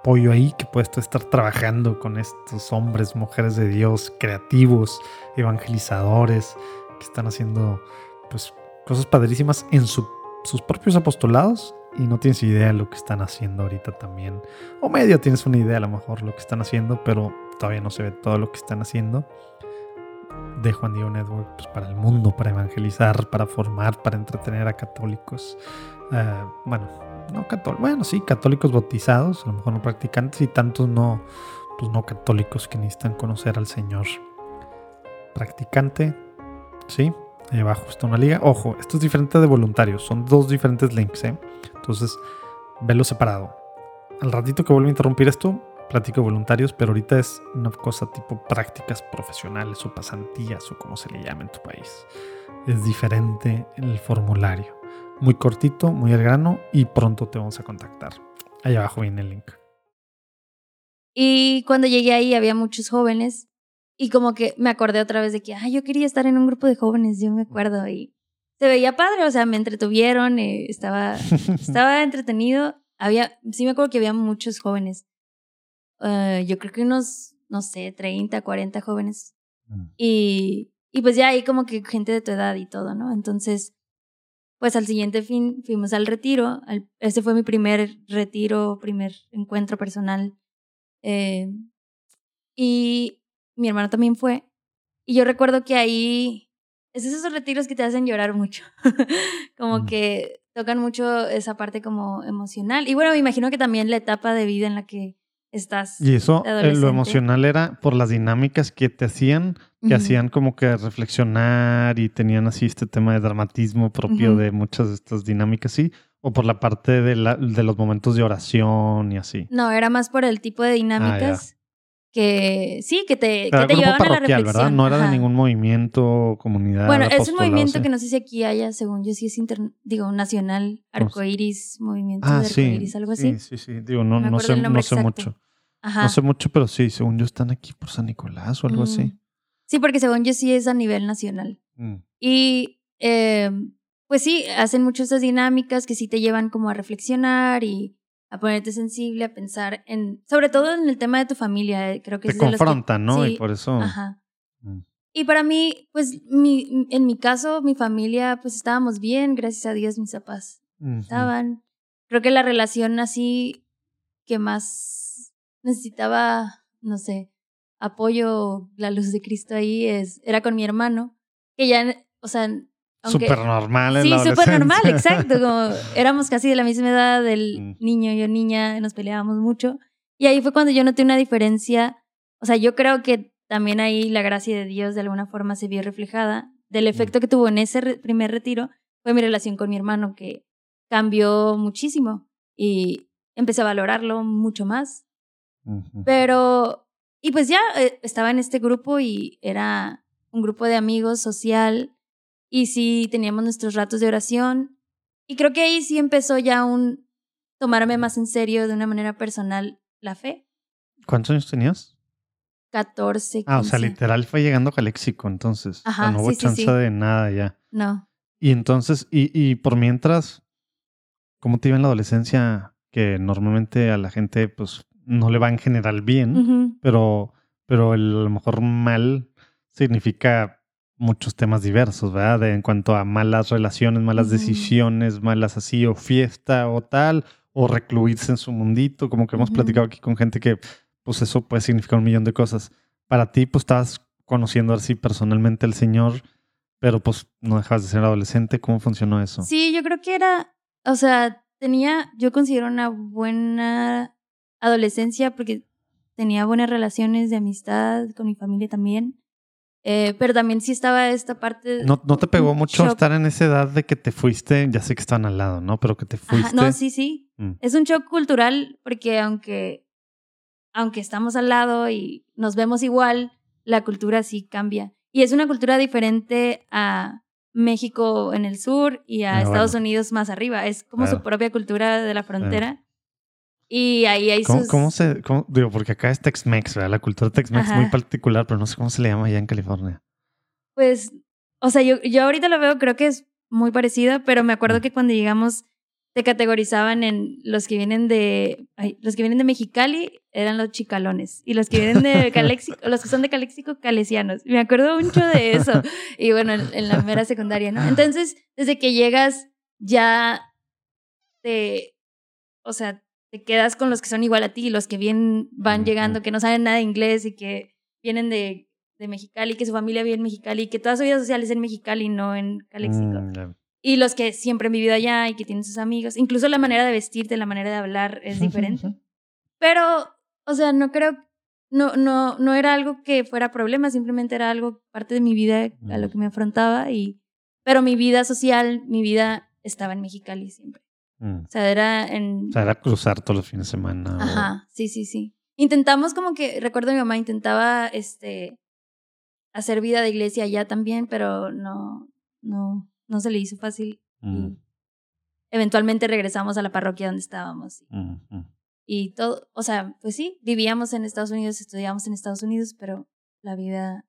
apoyo ahí, que puedes estar trabajando con estos hombres, mujeres de Dios, creativos, evangelizadores, que están haciendo pues cosas padrísimas en su sus propios apostolados y no tienes idea de lo que están haciendo ahorita también. O medio tienes una idea a lo mejor lo que están haciendo, pero todavía no se ve todo lo que están haciendo. De Juan Diego Network pues, para el mundo, para evangelizar, para formar, para entretener a católicos. Eh, bueno, no católicos, bueno, sí, católicos bautizados, a lo mejor no practicantes y tantos no, pues no católicos que necesitan conocer al Señor. Practicante, sí, Ahí abajo está una liga. Ojo, esto es diferente de voluntarios. Son dos diferentes links, ¿eh? Entonces, velo separado. Al ratito que vuelvo a interrumpir esto, platico voluntarios, pero ahorita es una cosa tipo prácticas profesionales o pasantías o como se le llama en tu país. Es diferente el formulario. Muy cortito, muy al grano y pronto te vamos a contactar. Ahí abajo viene el link. Y cuando llegué ahí había muchos jóvenes y como que me acordé otra vez de que, ay, yo quería estar en un grupo de jóvenes, yo me acuerdo. Y se veía padre, o sea, me entretuvieron, eh, estaba, estaba entretenido. Había, sí me acuerdo que había muchos jóvenes. Uh, yo creo que unos, no sé, 30, 40 jóvenes. Mm. Y, y pues ya ahí como que gente de tu edad y todo, ¿no? Entonces, pues al siguiente fin fuimos al retiro. Al, ese fue mi primer retiro, primer encuentro personal. Eh, y mi hermano también fue. Y yo recuerdo que ahí es esos retiros que te hacen llorar mucho. como que tocan mucho esa parte como emocional. Y bueno, me imagino que también la etapa de vida en la que estás. Y eso, eh, lo emocional era por las dinámicas que te hacían, que hacían como que reflexionar y tenían así este tema de dramatismo propio de muchas de estas dinámicas, sí. O por la parte de, la, de los momentos de oración y así. No, era más por el tipo de ah, dinámicas que sí, que te, que te llevaban a la reflexión. ¿verdad? No era de ningún movimiento, comunidad. Bueno, es un movimiento que no sé si aquí haya, según yo, sí es digo, nacional, arcoiris, movimiento ah, de arcoiris, algo así. Sí, sí, sí. Digo, no, no, sé, no sé mucho. Ajá. No sé mucho, pero sí, según yo están aquí por San Nicolás o algo así. Sí, porque según yo sí es a nivel nacional. Mm. Y eh, pues sí, hacen muchas esas dinámicas que sí te llevan como a reflexionar y a ponerte sensible, a pensar en, sobre todo en el tema de tu familia, eh, creo que Te es confrontan, ¿no? y por eso. Ajá. Mm. Y para mí, pues, mi, en mi caso, mi familia, pues estábamos bien, gracias a Dios, mis papás estaban. Creo que la relación así que más necesitaba, no sé, apoyo, la luz de Cristo ahí, es, era con mi hermano, que ya, o sea, Súper normal Sí, súper normal, exacto. Como éramos casi de la misma edad, del mm. niño y yo niña, nos peleábamos mucho. Y ahí fue cuando yo noté una diferencia. O sea, yo creo que también ahí la gracia de Dios de alguna forma se vio reflejada. Del mm. efecto que tuvo en ese primer retiro fue mi relación con mi hermano, que cambió muchísimo. Y empecé a valorarlo mucho más. Pero, y pues ya eh, estaba en este grupo y era un grupo de amigos social y sí teníamos nuestros ratos de oración. Y creo que ahí sí empezó ya un tomarme más en serio de una manera personal la fe. ¿Cuántos años tenías? 14. 15. Ah, o sea, literal fue llegando a léxico entonces. Ajá, no hubo chance de nada ya. No. Y entonces, y, y por mientras, ¿cómo te iba en la adolescencia? Que normalmente a la gente, pues, no le va en general bien, pero pero el, a lo mejor mal significa muchos temas diversos, ¿verdad? De- en cuanto a malas relaciones, malas decisiones, malas así, o fiesta o tal, o recluirse en su mundito, como que hemos platicado aquí con gente que, pues eso puede significar un millón de cosas. Para ti, pues estabas conociendo así personalmente al Señor, pero pues no dejabas de ser adolescente. ¿Cómo funcionó eso? Sí, yo creo que era, o sea, tenía, yo considero una buena adolescencia porque tenía buenas relaciones de amistad con mi familia también. Eh, pero también sí estaba esta parte. ¿No, no te pegó mucho shock. estar en esa edad de que te fuiste? Ya sé que estaban al lado, ¿no? Pero que te Ajá, fuiste. no, sí, sí. Mm. Es un shock cultural porque aunque, aunque estamos al lado y nos vemos igual, la cultura sí cambia. Y es una cultura diferente a México en el sur y a Ah, Estados bueno. Unidos más arriba. Es como Claro. su propia cultura de la frontera. Y ahí hay ¿Cómo, sus... cómo se.? cómo- digo, porque acá es Tex-Mex, ¿verdad? La cultura Tex-Mex es muy particular, pero no sé cómo se le llama allá en California. Pues, o sea, yo, yo ahorita lo veo, creo que es muy parecida, pero me acuerdo Mm. que cuando llegamos te categorizaban en los que vienen de ay, los que vienen de Mexicali eran los chicalones y los que vienen de Caléxico, los que son de Caléxico calesianos. Me acuerdo mucho de eso. Y bueno, en, en la mera secundaria, ¿no? Entonces, desde que llegas ya te o sea, te quedas con los que son igual a ti, los que vienen van llegando, que no saben nada de inglés y que vienen de de Mexicali, que su familia vive en Mexicali, que toda su vida social es en Mexicali, no en Caléxico. Mm. Y los que siempre han vivido allá y que tienen sus amigos. Incluso la manera de vestirte, la manera de hablar es diferente. Pero, o sea, no creo, no, no, no era algo que fuera problema, simplemente era algo parte de mi vida a lo que me afrontaba. Y, pero mi vida social, mi vida estaba en Mexicali siempre. Mm. O sea, era en... O sea, era cruzar todos los fines de semana. o- Ajá, sí, sí, sí. Intentamos como que, recuerdo a mi mamá, intentaba este hacer vida de iglesia allá también, pero no, no, no se le hizo fácil. Mm, Y eventualmente regresamos a la parroquia donde estábamos. mm, mm. Y todo, o sea, pues sí, vivíamos en Estados Unidos, estudiábamos en Estados Unidos, pero la vida,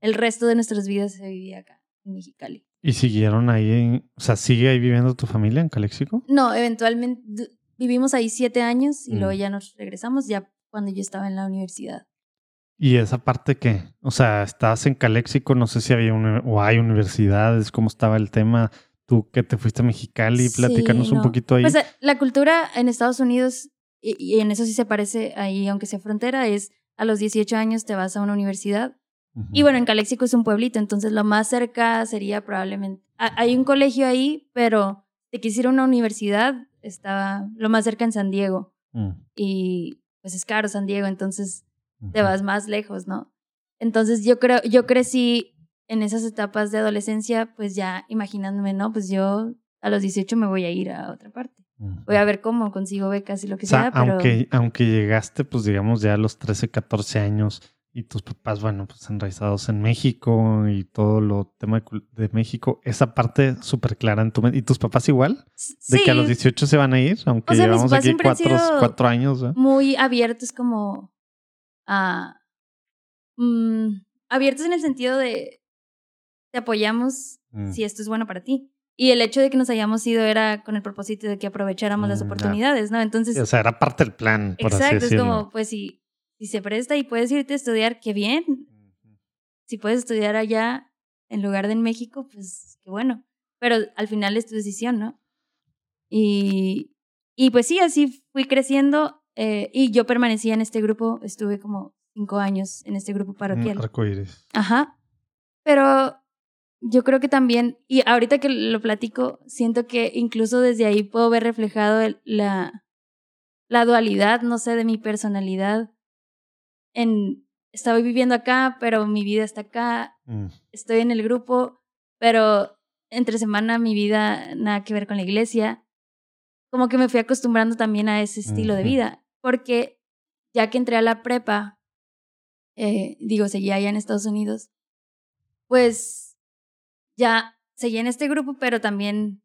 el resto de nuestras vidas se vivía acá, en Mexicali. ¿Y siguieron ahí? en- o sea, ¿sigue ahí viviendo tu familia en Calexico? No, eventualmente vivimos ahí siete años y Mm. luego ya nos regresamos, ya cuando yo estaba en la universidad. ¿Y esa parte qué? O sea, estabas en Calexico, no sé si había una, o hay universidades, cómo estaba el tema. Tú que te fuiste a Mexicali, Sí, platícanos un poquito ahí. Pues eh, la cultura en Estados Unidos, y, y en eso sí se parece ahí, aunque sea frontera, es a los 18 años te vas a una universidad. Y bueno, en Caléxico es un pueblito, entonces lo más cerca sería probablemente... ha- Hay un colegio ahí, pero de que ir a una universidad estaba lo más cerca en San Diego. Mm, Y pues es caro San Diego, entonces te vas más lejos, ¿no? Entonces yo creo, yo crecí en esas etapas de adolescencia, pues ya imaginándome, ¿no? Pues yo a los 18 me voy a ir a otra parte. Voy a ver cómo consigo becas y lo que O sea, sea, pero... aunque, aunque llegaste, pues digamos, ya a los 13, 14 años y tus papás, bueno, pues enraizados en México y todo lo tema de, México, esa parte súper clara en tu mente. ¿Y tus papás igual? De sí, que a los 18 se van a ir, aunque O sea, mis llevamos aquí cuatro, años. ¿eh? muy abiertos como a... mm, abiertos en el sentido de te apoyamos Mm. si esto es bueno para ti. Y el hecho de que nos hayamos ido era con el propósito de que aprovecháramos las Mm, oportunidades, ¿no? Entonces, Sí, O sea, era parte del plan, por así exacto, es decirlo. como, pues si, si se presta y puedes irte a estudiar, qué bien. Si puedes estudiar allá en lugar de en México, pues qué bueno. Pero al final es tu decisión, ¿no? Y, y pues sí, así fui creciendo eh, y yo permanecía en este grupo, estuve como cinco años en este grupo parroquial. Arcoíris. Ajá. Pero yo creo que también, y ahorita que lo platico, siento que incluso desde ahí puedo ver reflejado el- la, la dualidad, no sé, de mi personalidad. En, estaba viviendo acá, pero mi vida está acá, Mm, estoy en el grupo, pero entre semana mi vida nada que ver con la iglesia. Como que me fui acostumbrando también a ese estilo de vida, porque ya que entré a la prepa, eh, digo, seguía allá en Estados Unidos, pues ya seguía en este grupo, pero también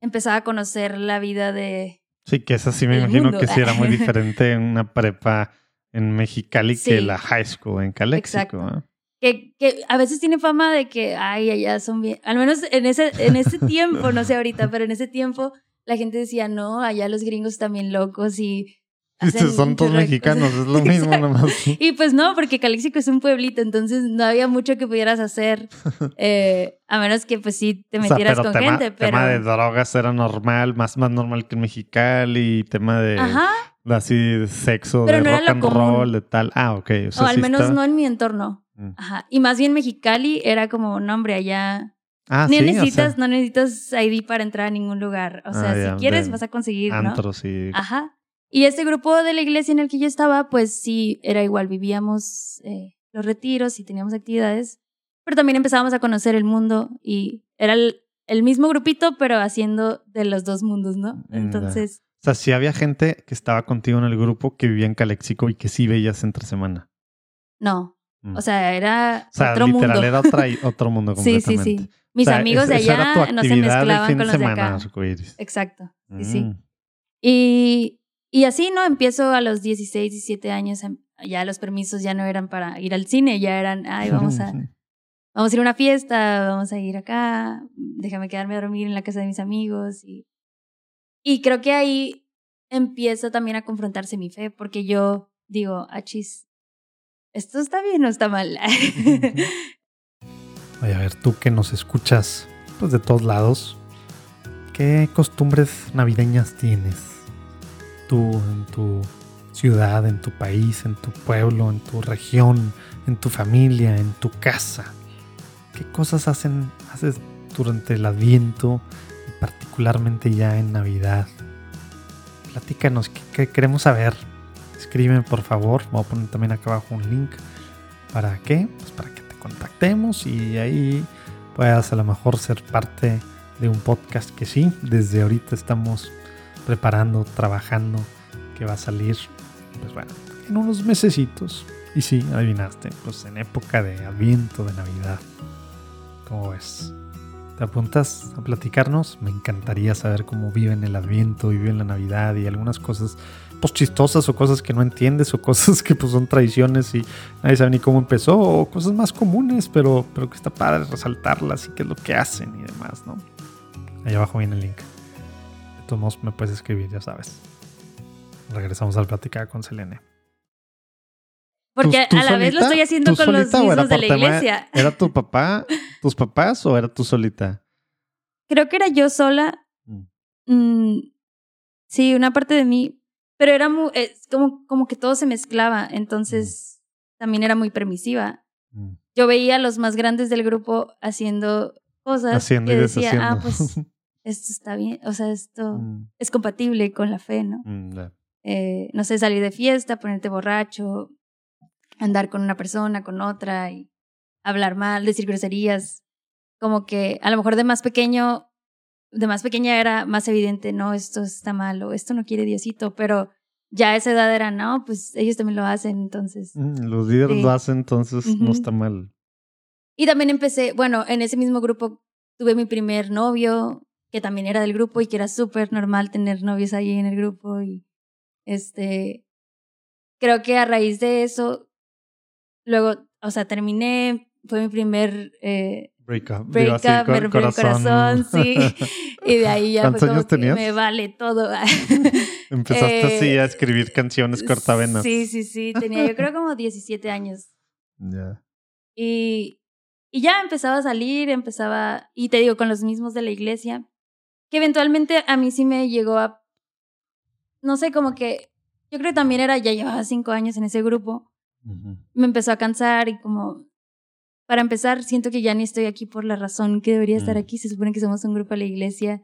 empezaba a conocer la vida de... Sí, que esa sí me imagino mundo. que sí era muy diferente en una prepa en Mexicali que la high school en Calexico. ¿eh? Que, que a veces tiene fama de que, ay, allá son bien, al menos en ese, en ese tiempo, no sé ahorita, pero en ese tiempo la gente decía, no, allá los gringos bien locos y hacen Son todos mexicanos, es lo mismo nomás. Y pues no, porque Calexico es un pueblito, entonces no había mucho que pudieras hacer, eh, a menos que pues sí te O sea, metieras pero con tema, gente, pero... tema de drogas era normal, más, más normal que en Mexicali, tema de, Ajá, así de sexo, Pero de no rock and común. roll, de tal. Ah, ok. O, sea, o al sí menos estaba- no en mi entorno. Mm. Ajá. Y más bien Mexicali era como, no, hombre, allá Ah, Ni sí, o necesitas, sea, no necesitas ID para entrar a ningún lugar. O sea, Ah, si quieres, de vas a conseguir, ¿no? antros y... Ajá. Y este grupo de la iglesia en el que yo estaba, pues sí, era igual. Vivíamos eh, los retiros y teníamos actividades. Pero también empezábamos a conocer el mundo y era el, el mismo grupito, pero haciendo de los dos mundos, ¿no? Mm. Entonces, O sea, sí había gente que estaba contigo en el grupo que vivía en Calexico y que sí veías entre semana. no. Mm. O sea, era O sea, otro literal, mundo. era otra, otro mundo sí, sí, completamente. sí. Mis O sea, amigos de allá no se mezclaban con los de semana, acá. Exacto. Sí, sí. Mm. Y, y así, ¿no? Empiezo a los 16, 17 años, em- ya los permisos ya no eran para ir al cine, ya eran, ay, vamos a, vamos a ir a una fiesta, vamos a ir acá, déjame quedarme a dormir en la casa de mis amigos. Y, y creo que ahí empieza también a confrontarse mi fe, porque yo digo, achis, ¿esto está bien o está mal? Oye, a ver, tú que nos escuchas pues de todos lados, ¿qué costumbres navideñas tienes? Tú en tu ciudad, en tu país, en tu pueblo, en tu región, en tu familia, en tu casa. ¿Qué cosas hacen, haces durante el Adviento particularmente ya en Navidad? Platícanos, ¿qué, queremos saber? Escríbeme por favor, voy a poner también acá abajo un link. ¿Para qué? Pues para que te contactemos y ahí puedas a lo mejor ser parte de un podcast que sí, desde ahorita estamos preparando, trabajando, que va a salir, pues bueno, en unos mesecitos. Y sí, adivinaste, pues en época de Adviento, de Navidad. ¿Cómo ves? ¿Te apuntas a platicarnos? Me encantaría saber cómo viven el Adviento, viven la Navidad y algunas cosas pues chistosas o cosas que no entiendes o cosas que pues son tradiciones y nadie sabe ni cómo empezó o cosas más comunes, pero, pero que está padre resaltarlas y qué es lo que hacen y demás, ¿no? Ahí abajo viene el link. De todos modos me puedes escribir, ya sabes. Regresamos al platicar con Selene. Porque ¿Tú- tú a la vez lo solita? estoy haciendo ¿Tú con los solita mismos de la iglesia. ¿Era tu papá, tus papás o era tú solita? Creo que era yo sola. Mm. Mm, sí, una parte de mí. Pero era muy, es como, como que todo se mezclaba. Entonces también era muy permisiva. Mm. Yo veía a los más grandes del grupo haciendo cosas Haciendo y decía, deshaciendo. ah, pues esto está bien. O sea, esto Mm, es compatible con la fe, ¿no? mm. Eh, no sé, salir de fiesta, ponerte borracho, andar con una persona, con otra y hablar mal, decir groserías. Como que a lo mejor de más pequeño, de más pequeña era más evidente, no, esto está mal o esto no quiere Diosito, pero ya a esa edad era, no, pues ellos también lo hacen, entonces. Mm, Los líderes Sí. lo hacen, entonces no Ujú. está mal. Y también empecé, bueno, en ese mismo grupo tuve mi primer novio, que también era del grupo y que era súper normal tener novios ahí en el grupo y este, creo que a raíz de eso, luego, o sea, terminé, fue mi primer eh, Break up. break up, me rompió el corazón, sí, y de ahí ya me vale todo. Empezaste Eh, así a escribir canciones cortavenas. Sí, sí, sí, tenía yo creo como 17 años. Ya. Y, y ya empezaba a salir, empezaba, y te digo, con los mismos de la iglesia, que eventualmente a mí sí me llegó a, no sé, como que, yo creo que también era, ya llevaba cinco años en ese grupo, me empezó a cansar y como, para empezar, siento que ya ni estoy aquí por la razón que debería estar Mm. aquí, se supone que somos un grupo de la iglesia,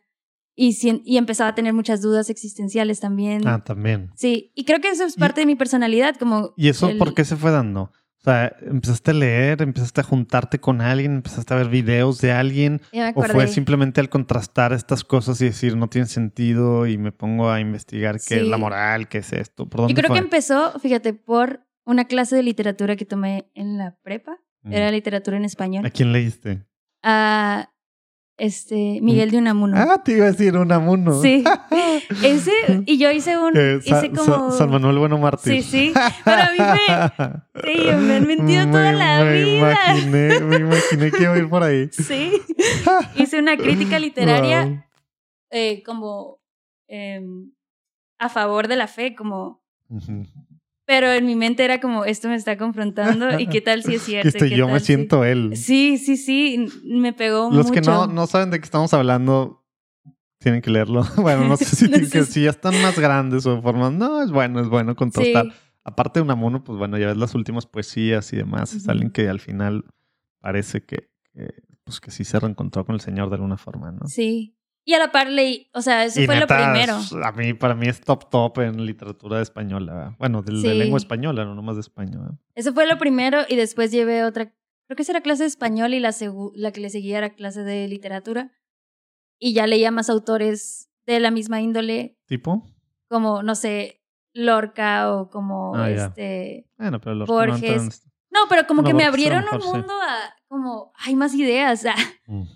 y, y empezaba a tener muchas dudas existenciales también. Ah, también. Sí, y creo que eso es Y- parte de mi personalidad, como... ¿Y eso el- por qué se fue dando? O sea, empezaste a leer, empezaste a juntarte con alguien, empezaste a ver videos de alguien, o fue simplemente al contrastar estas cosas y decir no tiene sentido y me pongo a investigar qué es la moral, qué es esto, por dónde Yo creo fue? que empezó, fíjate, por una clase de literatura que tomé en la prepa. Mm. Era literatura en español. ¿A quién leíste? A este Miguel de Unamuno. Ah, te iba a decir Unamuno. Sí. Ese, y yo hice un. Eh, Sa- hice como. Sa- San Manuel Bueno Mártir. Sí, sí. Pero a mí me. Sí, me han mentido toda la me vida. Imaginé, me imaginé que iba a ir por ahí. Sí. Hice una crítica literaria Wow. eh, como em, a favor de la fe, como Ujú. Pero en mi mente era como, esto me está confrontando y qué tal si es cierto. Este, ¿Qué yo me si- siento él. Sí, sí, sí, me pegó Los mucho. que no, no saben de qué estamos hablando, tienen que leerlo. Bueno, no sé si, No sé ya están más grandes o de formas. No, es bueno, es bueno Sí, contrastar. Aparte de Unamuno, pues bueno, ya ves las últimas poesías y demás. Es Ujú. alguien que al final parece que, que, pues que sí se reencontró con el Señor de alguna forma, ¿no? sí. Y a la par leí, o sea, eso Y fue lo primero. A mí, para mí es top top en literatura española. Bueno, de, de Sí. lengua española, no nomás de. ¿verdad? Eso fue lo primero y después llevé otra, creo que esa era clase de español y la, la que le seguía era clase de literatura. Y ya leía más autores de la misma índole, ¿Tipo? como, no sé, Lorca o como Ah, este... Bueno, pero Borges. No, pero como No, que me abrieron un mejor sí. mundo a, como, hay más ideas. ah,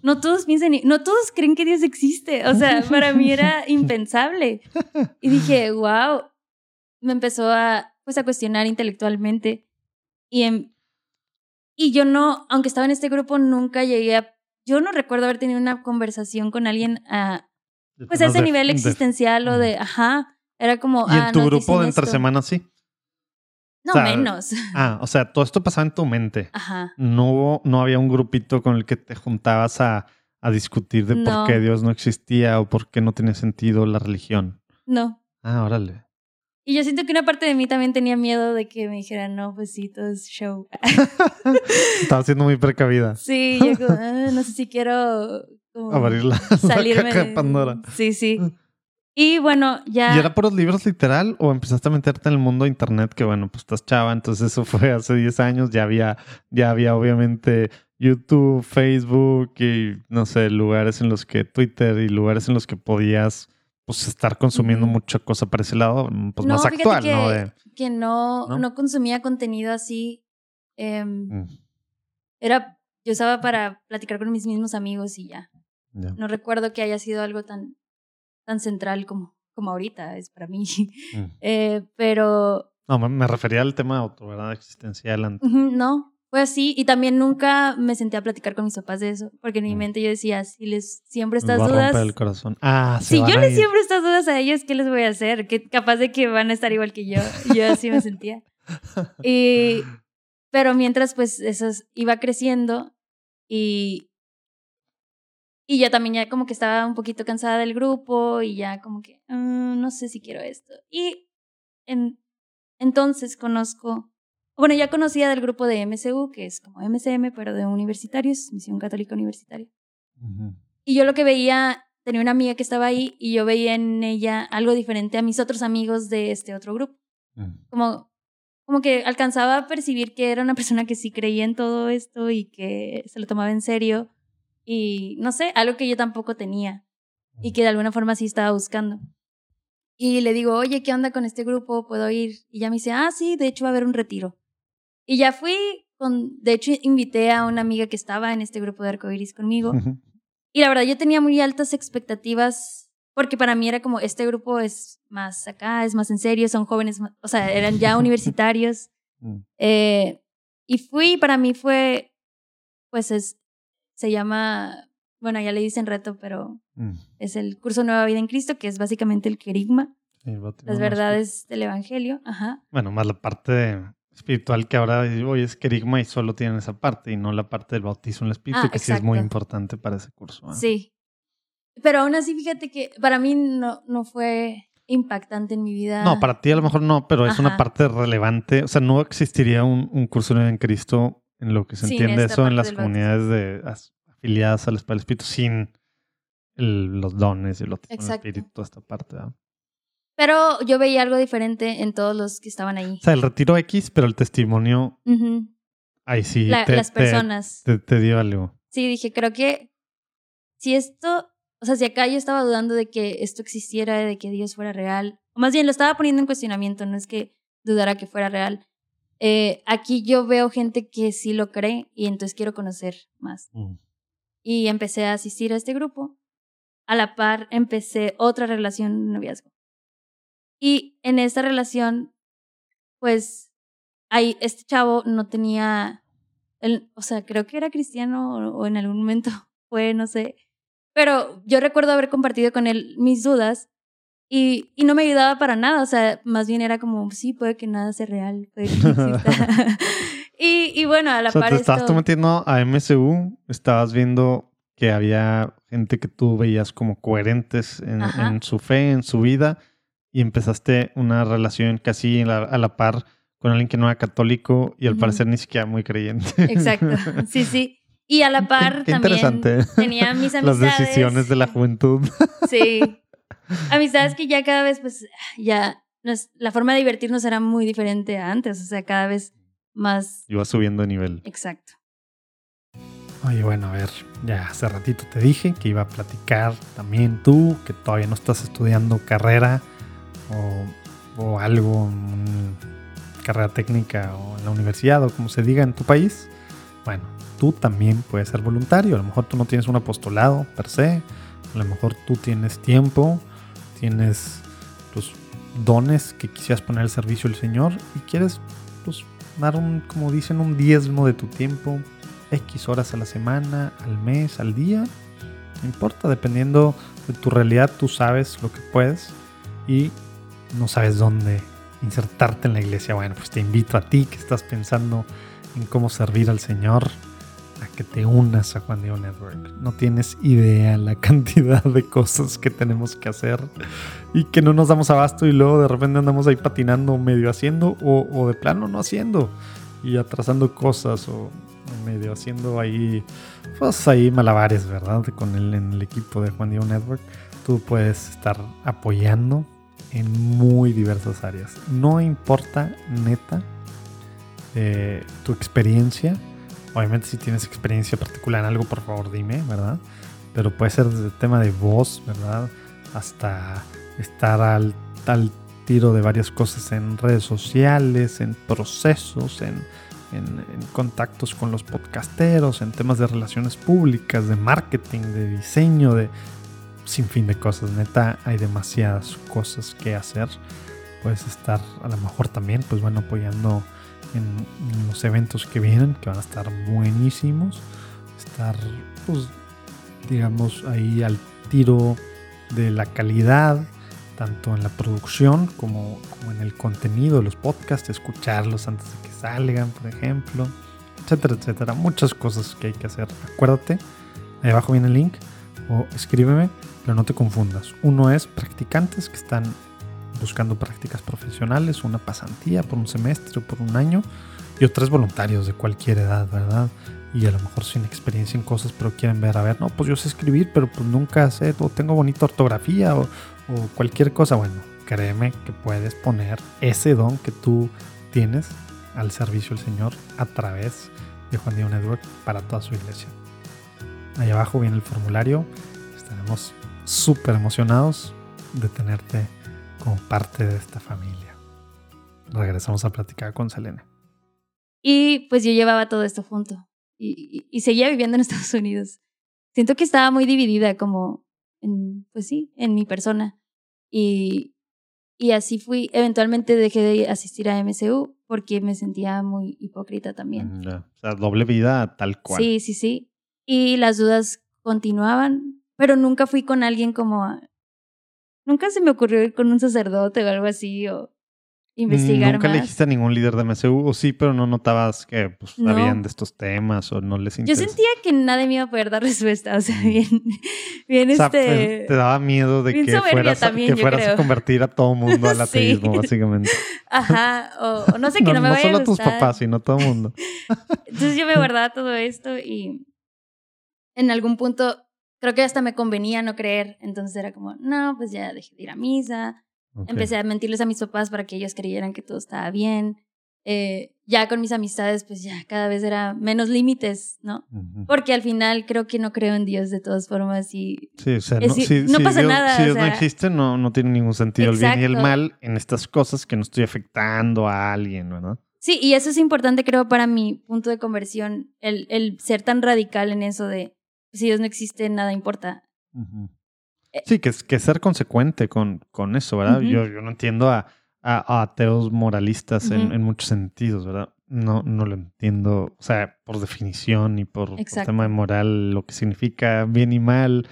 no todos piensan, no todos creen que Dios existe. O sea, para mí era impensable. Y dije, wow, me empezó a, pues, a cuestionar intelectualmente. Y, en- y yo no, aunque estaba en este grupo, nunca llegué a, yo no recuerdo haber tenido una conversación con alguien a, De pues, a ese de- nivel de- existencial o de, ajá, era como, Y en ah, tu nos grupo de entre semana sí. No, o sea, menos. Ah, o sea, todo esto pasaba en tu mente. Ajá. No hubo, no había un grupito con el que te juntabas a, a discutir de No. por qué Dios no existía o por qué no tenía sentido la religión. No. Ah, órale. Y yo siento que una parte de mí también tenía miedo de que me dijeran, no, pues sí, todo es show. Estaba siendo muy precavida. Sí, yo como, "Ah, no sé si quiero como Abrir la, la salirme caja de- Pandora. Sí, sí. Y bueno, ya... ¿Y era por los libros literal o empezaste a meterte en el mundo de internet? Que bueno, pues estás chava, entonces eso fue hace 10 años. Ya había, ya había obviamente YouTube, Facebook y no sé, lugares en los que Twitter y lugares en los que podías pues estar consumiendo mucha cosa para ese lado, pues No, más actual, que- ¿no? De, que no, ¿No? ¿No? consumía contenido así. em, Mm, era, yo usaba para platicar con mis mismos amigos y ya. ya. No recuerdo que haya sido algo tan, tan central como, como ahorita es para mí. Mm. Eh, pero No, me, refería al tema de autoridad existencial. antes. ujú, no, fue así. Y también nunca me senté a platicar con mis papás de eso, porque en mi Mm. mente yo decía, si les siembro Les estas va a dudas... romper el corazón. Ah, se Si van yo a les ir. siembro estas dudas a ellos, ¿qué les voy a hacer? Que capaz de que van a estar igual que yo. Yo así me sentía. Y, pero mientras, pues, eso es- iba creciendo y, y ya también ya como que estaba un poquito cansada del grupo y ya como que, "Mm, no sé si quiero esto. Y en, entonces conozco, bueno, ya conocía del grupo de MCU, que es como MCM, pero de universitarios, Misión Católica Universitaria. Ujú. Y yo lo que veía, tenía una amiga que estaba ahí y yo veía en ella algo diferente a mis otros amigos de este otro grupo. Mm. Como, como que alcanzaba a percibir que era una persona que sí creía en todo esto y que se lo tomaba en serio. Y no sé, algo que yo tampoco tenía y que de alguna forma sí estaba buscando. Y le digo, oye, ¿qué onda con este grupo? ¿Puedo ir? Y ya me dice, ah, sí, de hecho va a haber un retiro. Y ya fui, con, de hecho invité a una amiga que estaba en este grupo de arcoiris conmigo. Y la verdad, yo tenía muy altas expectativas porque para mí era como, este grupo es más acá, es más en serio, son jóvenes, o sea, eran ya universitarios. Mm. Eh, y fui, para mí fue, pues es, se llama, bueno, ya le dicen reto, pero Mm. es el curso Nueva Vida en Cristo, que es básicamente el querigma, Sí, las verdades del Evangelio. Ajá. Bueno, más la parte espiritual que ahora hoy es querigma y solo tienen esa parte y no la parte del bautismo en el espíritu, Ah, que sí es muy importante para ese curso. ¿eh? Sí. Pero aún así, fíjate que para mí no, no fue impactante en mi vida. No, para ti a lo mejor no, pero es una parte relevante. O sea, no existiría un, un curso en Cristo en lo que se Sin entiende eso en las comunidades de, as- afiliadas al Espíritu Espíritu sin el- los dones y el bautismo del. Espíritu, toda esta parte. ¿verdad? Pero yo veía algo diferente en todos los que estaban ahí. O sea, el retiro X, pero el testimonio, Ujú. ahí sí La- te, las te- personas. te- te dio algo. Sí, dije, creo que si esto, o sea, si acá yo estaba dudando de que esto existiera, de que Dios fuera real, o más bien lo estaba poniendo en cuestionamiento, no es que dudara que fuera real. Eh, aquí yo veo gente que sí lo cree y entonces quiero conocer más. Mm. Y empecé a asistir a este grupo. A la par empecé otra relación de noviazgo. Y en esta relación, pues, ahí, este chavo no tenía, el, o sea, creo que era cristiano o, o en algún momento fue, no sé. Pero yo recuerdo haber compartido con él mis dudas Y, y no me ayudaba para nada, o sea, más bien era como, sí, puede que nada sea real, puede que no exista. y, y bueno, a la O sea, par te estabas esto- tú metiendo a MSU, estabas viendo que había gente que tú veías como coherentes en, su fe, en su vida, y empezaste una relación casi a la, a la par con alguien que no era católico y al parecer ni siquiera muy creyente. Exacto, sí, sí. Y a la par Qué también interesante. tenía mis Las amistades. decisiones de la juventud. Sí. Amistades que ya cada vez, pues, ya nos- la forma de divertirnos era muy diferente a antes, o sea, cada vez más Iba subiendo de nivel. exacto. Oye, bueno, a ver, ya hace ratito te dije que iba a platicar también tú, que todavía no estás estudiando carrera o, o algo, carrera técnica o en la universidad o como se diga en tu país. Bueno, tú también puedes ser voluntario. A lo mejor tú no tienes un apostolado per se, a lo mejor tú tienes tiempo, tienes tus dones que quisieras poner al servicio del Señor y quieres, pues, dar un, como dicen, un diezmo de tu tiempo X horas a la semana, al mes, al día. No importa, dependiendo de tu realidad, tú sabes lo que puedes y no sabes dónde insertarte en la iglesia. Bueno, pues te invito a ti que estás pensando en cómo servir al Señor te unas a Juan Diego Network. No tienes idea la cantidad de cosas que tenemos que hacer y que no nos damos abasto y luego de repente andamos ahí patinando, medio haciendo o, o de plano no haciendo y atrasando cosas o medio haciendo ahí, pues ahí malabares, ¿verdad? Con el, en el equipo de Juan Diego Network. Tú puedes estar apoyando en muy diversas áreas. No importa, neta, eh, tu experiencia. Obviamente si tienes experiencia particular en algo, por favor dime, ¿verdad? Pero puede ser desde el tema de voz, ¿verdad? Hasta estar al, al tiro de varias cosas en redes sociales, en procesos, en, en, en contactos con los podcasteros, en temas de relaciones públicas, de marketing, de diseño, de sin fin de cosas. Neta, hay demasiadas cosas que hacer. Puedes estar a lo mejor también, pues bueno, apoyando en, los eventos que vienen, que van a estar buenísimos. Estar, pues, digamos, ahí al tiro de la calidad, tanto en la producción como, como en el contenido de los podcasts, escucharlos antes de que salgan, por ejemplo, etcétera, etcétera. Muchas cosas que hay que hacer. Acuérdate, ahí abajo viene el link o escríbeme, pero no te confundas. Uno es practicantes que están buscando prácticas profesionales, una pasantía por un semestre o por un año, y otro es voluntarios de cualquier edad, ¿verdad? Y a lo mejor sin experiencia en cosas, pero quieren ver, a ver, no, pues yo sé escribir, pero pues nunca sé, o tengo bonita ortografía, o, o cualquier cosa. Bueno, créeme que puedes poner ese don que tú tienes al servicio del Señor a través de Juan Diego Network para toda su iglesia. Ahí abajo viene el formulario. Estaremos súper emocionados de tenerte como parte de esta familia. Regresamos a platicar con Selene. Y pues yo llevaba todo esto junto y, y- y seguía viviendo en Estados Unidos. Siento que estaba muy dividida como, en, pues sí, en mi persona. Y, y así fui, eventualmente dejé de asistir a MCU porque me sentía muy hipócrita también. Ya, O sea, doble vida tal cual. Sí, sí, sí. Y las dudas continuaban, pero nunca fui con alguien como... Nunca se me ocurrió ir con un sacerdote o algo así o investigar Nunca más. elegiste a ningún líder de MSU, o sí, pero no notabas que pues, No. sabían de estos temas o no les Yo interesaba. sentía que nadie me iba a poder dar respuesta, o sea, bien, bien O sea, este... te, daba miedo de bien que fueras, también, que yo fueras a convertir a todo mundo al Sí. ateísmo, básicamente. Ajá, o, o no sé, que no, me vaya solo a tus papás, sino todo el mundo. Entonces yo me guardaba todo esto y en algún punto creo que hasta me convenía no creer, entonces era como, no, pues ya dejé de ir a misa, empecé a mentirles a mis papás para que ellos creyeran que todo estaba bien. Eh, ya con mis amistades, pues ya cada vez era menos límites, ¿no? Porque al final creo que no creo en Dios de todas formas y Sí, o sea, Es no, si, no si pasa Dios, nada, Si o Dios no existe, no, no tiene ningún sentido el bien y el mal en estas cosas que no estoy afectando a alguien, ¿verdad? Sí, y eso es importante, creo, para mi punto de conversión, el, el ser tan radical en eso de si Dios no existe, nada importa. Ujú. Eh, Sí, que, es- que ser consecuente con, con eso, ¿verdad? Yo, yo no entiendo a, a- a ateos moralistas en, en muchos sentidos, ¿verdad? No, no lo entiendo, o sea, por definición y por, tema de moral, lo que significa bien y mal,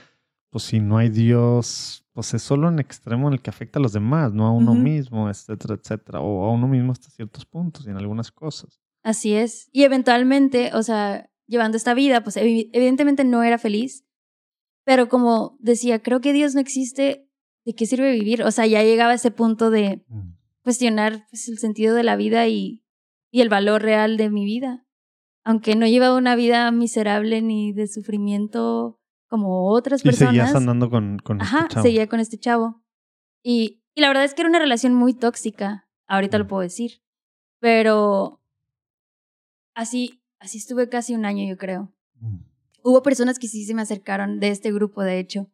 pues si no hay Dios, pues es solo un extremo en el que afecta a los demás, no a uno mismo, etcétera, etcétera, o a uno mismo hasta ciertos puntos y en algunas cosas. Así es. Y eventualmente, o sea, llevando esta vida, pues evi- evidentemente no era feliz, pero como decía, creo que Dios no existe, ¿de qué sirve vivir? O sea, ya llegaba a ese punto de Mm. cuestionar pues, el sentido de la vida y, y el valor real de mi vida. Aunque no llevaba una vida miserable ni de sufrimiento como otras Y seguías personas. andando con, con este chavo. seguía con este chavo. Y, y la verdad es que era una relación muy tóxica, ahorita lo Mm. puedo decir. Pero así, así estuve casi un año, yo creo. Mm. Hubo personas que sí se me acercaron de este grupo, de hecho,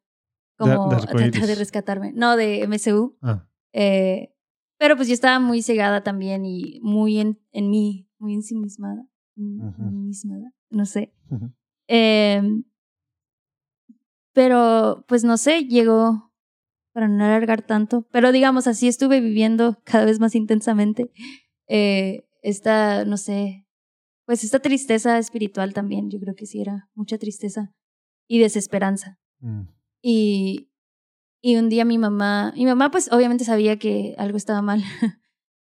como de a tratar de rescatarme. No, de MSU. Ah, Eh, pero pues yo estaba muy cegada también y muy en, en mí, muy ensimismada. en- Ujú. ensimismada, No sé. Em, pero, pues no sé, llegó para no alargar tanto. Pero digamos, así estuve viviendo cada vez más intensamente. eh, esta, no sé, pues esta tristeza espiritual también, yo creo que sí era mucha tristeza y desesperanza. Mm. Y, y un día mi mamá, mi mamá pues obviamente sabía que algo estaba mal,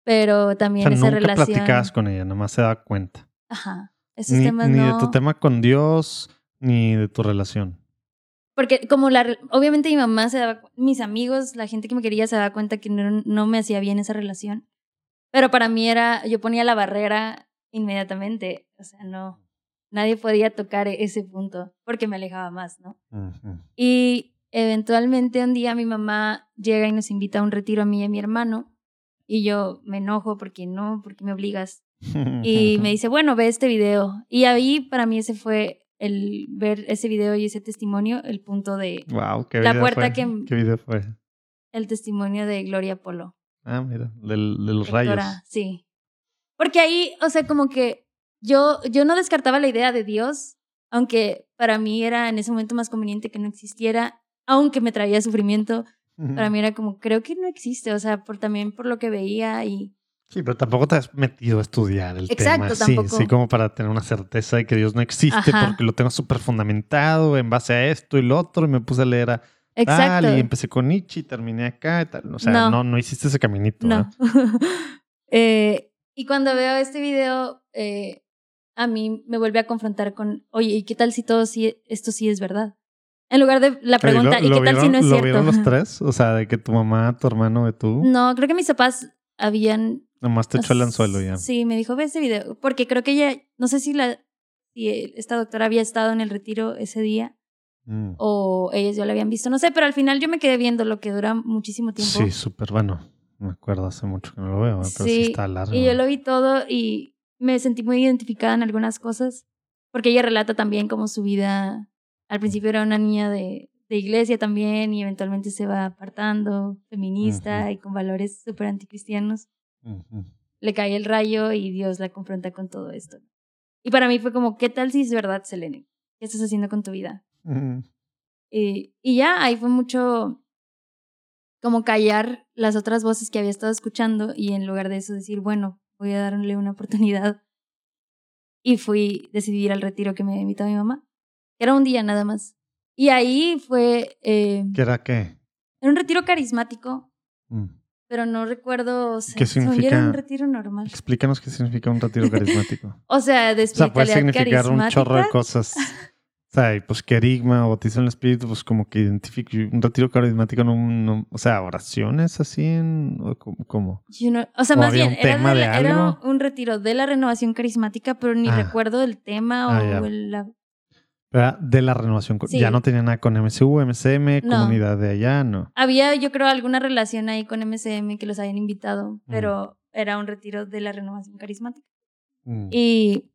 pero O también sea, esa nunca relación... platicabas con ella, nomás se da cuenta. Ajá. Esos Ni, temas ni no... de tu tema con Dios, ni de tu relación. Porque como la, obviamente mi mamá se daba, mis amigos, la gente que me quería se daba cuenta que no, no me hacía bien esa relación. Pero para mí era, yo ponía la barrera inmediatamente. O sea, no, nadie podía tocar e- ese punto porque me alejaba más, ¿no? Y eventualmente un día mi mamá llega y nos invita a un retiro a mí y a mi hermano. Y yo me enojo porque no, porque me obligas. Y me dice, bueno, ve este video. Y ahí para mí ese fue el ver ese video y ese testimonio, el punto de Wow, qué La video puerta fue? que- ¿Qué video fue? el testimonio de Gloria Polo. Ah, mira, del- de los rayos. Sí. Porque ahí, o sea, como que yo, yo no descartaba la idea de Dios, aunque para mí era en ese momento más conveniente que no existiera, aunque me traía sufrimiento, para mí era como, creo que no existe, o sea, por, también por lo que veía y... Sí, pero tampoco te has metido a estudiar el Exacto, tema. Sí, tampoco. sí, como para tener una certeza de que Dios no existe Ajá. porque lo tengo súper fundamentado en base a esto y lo otro y me puse a leer a Exacto. tal y empecé con Nietzsche y terminé acá y tal. O sea, No. no, no, hiciste ese caminito. No. ¿verdad? Eh, y cuando veo este video, eh, a mí me vuelve a confrontar con, oye, ¿y qué tal si todo sí, esto sí es verdad? En lugar de la pregunta, ¿lo- ¿y lo qué tal si no es ¿Lo cierto? vieron los tres? O sea, de que tu mamá, tu hermano y tú No, creo que mis papás habían... nomás te echó el anzuelo ya. Sí, me dijo, ve este video. Porque creo que ella, no sé si, la, si esta doctora había estado en el retiro ese día Mm. o ellos ya lo habían visto, no sé, pero al final yo me quedé viendo lo que dura muchísimo tiempo. Sí, súper bueno. Me acuerdo hace mucho que no lo veo, ¿eh? pero sí, Sí, está largo. Y yo lo vi todo y me sentí muy identificada en algunas cosas, porque ella relata también cómo su vida, al principio era una niña de, de iglesia también y eventualmente se va apartando, feminista Ujú. y con valores súper anticristianos. Ujú. Le cae el rayo y Dios la confronta con todo esto. Y para mí fue como, ¿qué tal si es verdad, Selene? ¿Qué estás haciendo con tu vida? Ujú. Y, y ya, ahí fue mucho como callar las otras voces que había estado escuchando y en lugar de eso decir, bueno, voy a darle una oportunidad. Y fui, decidí ir al retiro que me invitó mi mamá. Era un día nada más. Y ahí fue, eh, ¿Qué era qué? era un retiro carismático, Mm. pero no recuerdo, o sea, ¿Qué significa? Era un retiro normal. Explícanos qué significa un retiro carismático. O sea, de O sea, puede significar un chorro de cosas. Sea, y pues querigma, bautizo en el espíritu, pues como que identifica un retiro carismático, no, no- o sea, oraciones así, en, o como, como- Yo no- o sea, ¿O más bien, un era, de de era un retiro de la renovación carismática, pero ni Ah. recuerdo el tema Ah, o el- la... ¿verdad? de la renovación. Sí. Ya no tenía nada con MSU, MCM, No. comunidad de allá, no. Había, yo creo, alguna relación ahí con MCM que los habían invitado, Mm. pero era un retiro de la renovación carismática. Mm. Y,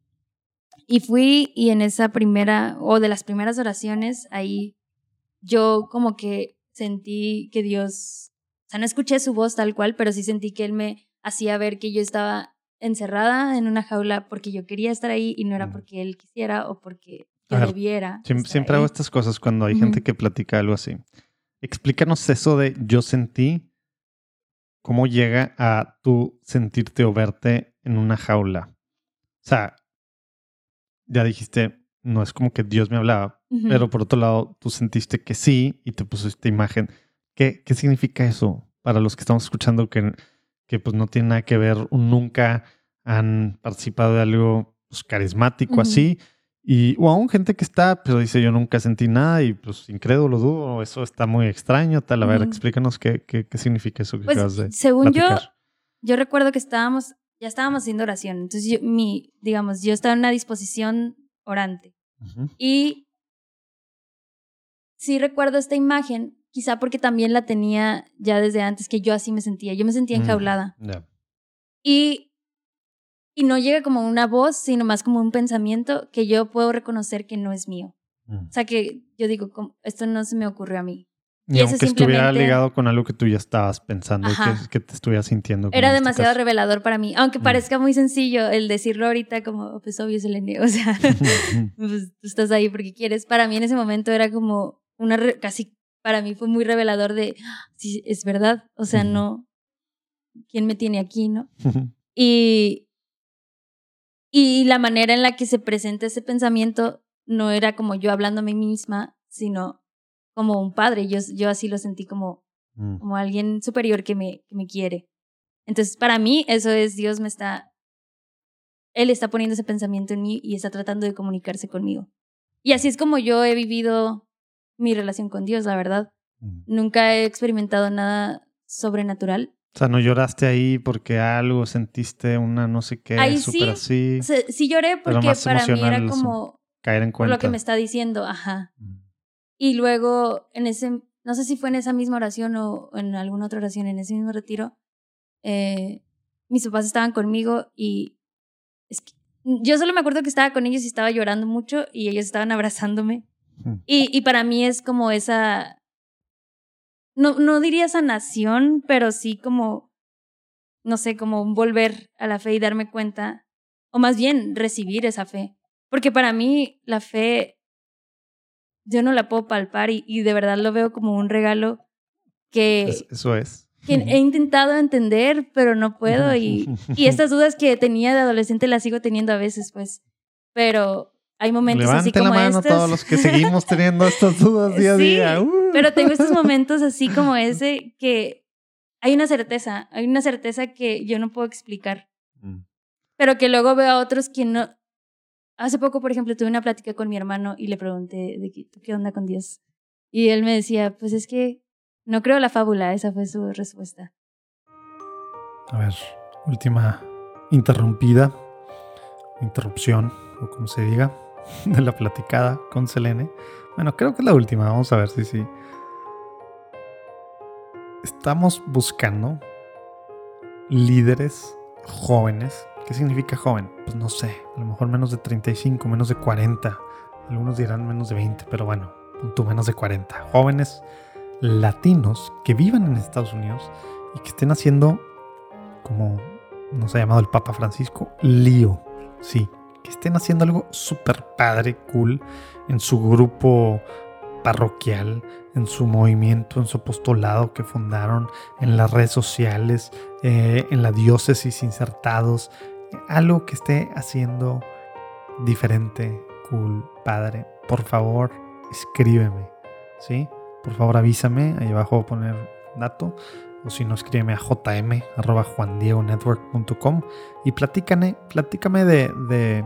y fui y en esa primera, o de las primeras oraciones, ahí yo como que sentí que Dios, o sea, no escuché su voz tal cual, pero sí sentí que Él me hacía ver que yo estaba encerrada en una jaula porque yo quería estar ahí y no era porque Él quisiera o porque yo ver, debiera. Siempre, hago estas cosas cuando hay gente que platica algo así. Explícanos eso de yo sentí, cómo llega a tú sentirte o verte en una jaula. O sea, ya dijiste, no es como que Dios me hablaba, Ujú. pero por otro lado tú sentiste que sí y te puso esta imagen. ¿Qué, qué significa eso para los que estamos escuchando que, que pues no tiene nada que ver, nunca han participado de algo pues, carismático Ujú. así? Y, o aún gente que está, pero dice yo nunca sentí nada y pues incrédulo, dudo, eso está muy extraño, tal. A ver, Ujú. explícanos qué, qué, qué significa eso que Pues, acabas de según yo, platicar. yo recuerdo que estábamos, ya estábamos haciendo oración. Entonces, yo, mi, digamos, yo estaba en una disposición orante. Y sí recuerdo esta imagen, quizá porque también la tenía ya desde antes, que yo así me sentía. Yo me sentía Mm. enjaulada. Y, y no llega como una voz, sino más como un pensamiento que yo puedo reconocer que no es mío. Mm. O sea, que yo digo, esto no se me ocurrió a mí. Y, aunque estuviera ligado con algo que tú ya estabas pensando, que, que te estuvieras sintiendo. Era este demasiado revelador para mí, aunque Mm. parezca muy sencillo el decirlo ahorita como, pues obvio es el enemigo, o sea, pues tú estás ahí porque quieres. Para mí en ese momento era como una, re- casi, para mí fue muy revelador de, "Ah, sí, es verdad, o sea, no, ¿quién me tiene aquí, no? Y, y la manera en la que se presenta ese pensamiento no era como yo hablando a mí misma, sino como un padre. Yo, yo así lo sentí como, Mm. como alguien superior que me, que me quiere. Entonces, para mí, eso es Dios me está, Él está poniendo ese pensamiento en mí y está tratando de comunicarse conmigo. Y así es como yo he vivido mi relación con Dios, la verdad. Mm. Nunca he experimentado nada sobrenatural. O sea, no lloraste ahí porque algo sentiste una no sé qué, Ahí sí, así, sí lloré porque para mí era como caer en por cuenta. lo que me está diciendo, ajá. Mm. Y luego en ese, no sé si fue en esa misma oración o en alguna otra oración, en ese mismo retiro, eh, mis papás estaban conmigo y es que yo solo me acuerdo que estaba con ellos y estaba llorando mucho y ellos estaban abrazándome. Mm. Y, y para mí es como esa, no, no diría sanación, pero sí como, no sé, como volver a la fe y darme cuenta, o más bien recibir esa fe. Porque para mí la fe, yo no la puedo palpar y, y de verdad lo veo como un regalo que, Es- eso es. que he intentado entender, pero no puedo. Y, y estas dudas que tenía de adolescente las sigo teniendo a veces, pues. Pero hay momentos así Levante como la mano estos. todos los que seguimos teniendo estas dudas día a Sí, día. Uh. Pero tengo estos momentos así como ese que hay una certeza, hay una certeza que yo no puedo explicar, Mm. pero que luego veo a otros que no. Hace poco, por ejemplo, tuve una plática con mi hermano y le pregunté de qué, onda con Dios. Y él me decía, pues es que no creo la fábula, esa fue su respuesta. A ver, última interrumpida, interrupción, o como se diga, de la platicada con Selene. Bueno, creo que es la última, vamos a ver si sí. Estamos buscando líderes jóvenes. ¿Qué significa joven? Pues no sé, a lo mejor menos de 35, menos de 40. Algunos dirán menos de 20, pero bueno, tú menos de 40. Jóvenes latinos que vivan en Estados Unidos y que estén haciendo como nos ha llamado el Papa Francisco, lío. Sí, que estén haciendo algo súper padre, cool, en su grupo parroquial, en su movimiento, en su apostolado que fundaron, en las redes sociales, eh, en la diócesis insertados. Algo que esté haciendo diferente, cool, padre. Por favor, escríbeme. ¿Sí? Por favor, avísame. Ahí abajo voy a poner dato o si no, escríbeme a jm arroba juandiegonetwork.com y platícame, platícame de, de,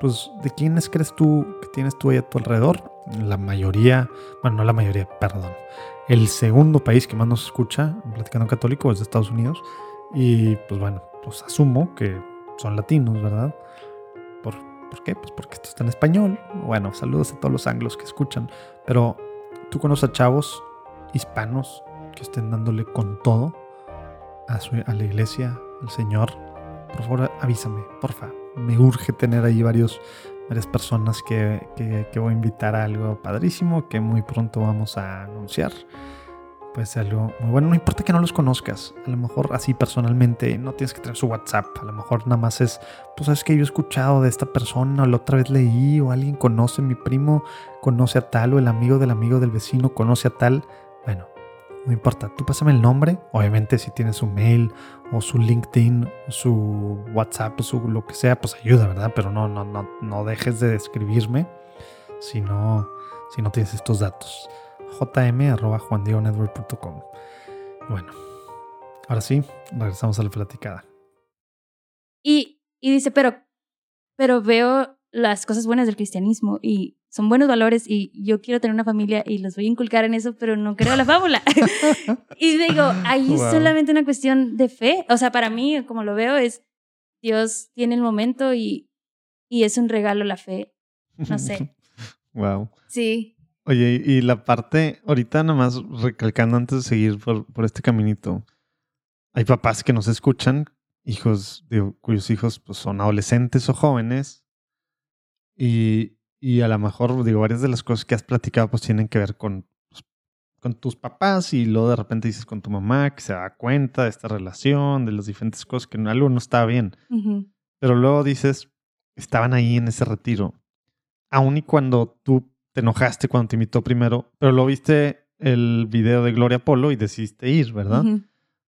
pues, de quiénes crees tú que tienes tú ahí a tu alrededor. La mayoría, bueno, no la mayoría, perdón. El segundo país que más nos escucha Platicando Católico es de Estados Unidos. Y pues bueno, pues asumo que son latinos, ¿verdad? ¿Por, ¿por qué? Pues porque esto está en español. Bueno, saludos a todos los anglos que escuchan. Pero tú conoces a chavos hispanos que estén dándole con todo a, su, a la iglesia, al Señor, por favor avísame, porfa. Me urge tener ahí varios, varias personas que, que, que voy a invitar a algo padrísimo que muy pronto vamos a anunciar. Pues algo muy bueno, no importa que no los conozcas, a lo mejor así personalmente, no tienes que tener su WhatsApp, a lo mejor nada más es, pues sabes que yo he escuchado de esta persona, o la otra vez leí, o alguien conoce, mi primo conoce a tal, o el amigo del amigo del vecino conoce a tal, bueno, no importa, tú pásame el nombre, obviamente si tienes su mail o su LinkedIn su WhatsApp o su lo que sea, pues ayuda, ¿verdad? Pero no, no, no, no dejes de escribirme si no, si no tienes estos datos. jm.juandiegonetwork.com Bueno, ahora sí, regresamos a la platicada. Y, y dice, pero, pero veo las cosas buenas del cristianismo y son buenos valores y yo quiero tener una familia y los voy a inculcar en eso, pero no creo la fábula. y digo, ahí es solamente una cuestión de fe. O sea, para mí, como lo veo, es Dios tiene el momento y, y es un regalo la fe. No sé. wow. Sí. Oye, y la parte, ahorita nada más recalcando antes de seguir por, por este caminito, hay papás que nos escuchan, hijos, digo, cuyos hijos pues, son adolescentes o jóvenes, y, y a lo mejor, digo, varias de las cosas que has platicado pues tienen que ver con, pues, con tus papás y luego de repente dices con tu mamá que se da cuenta de esta relación, de las diferentes cosas, que algo no está bien. Pero luego dices, estaban ahí en ese retiro. Aun y cuando tú te enojaste cuando te invitó primero, pero lo viste el video de Gloria Polo y decidiste ir, ¿verdad?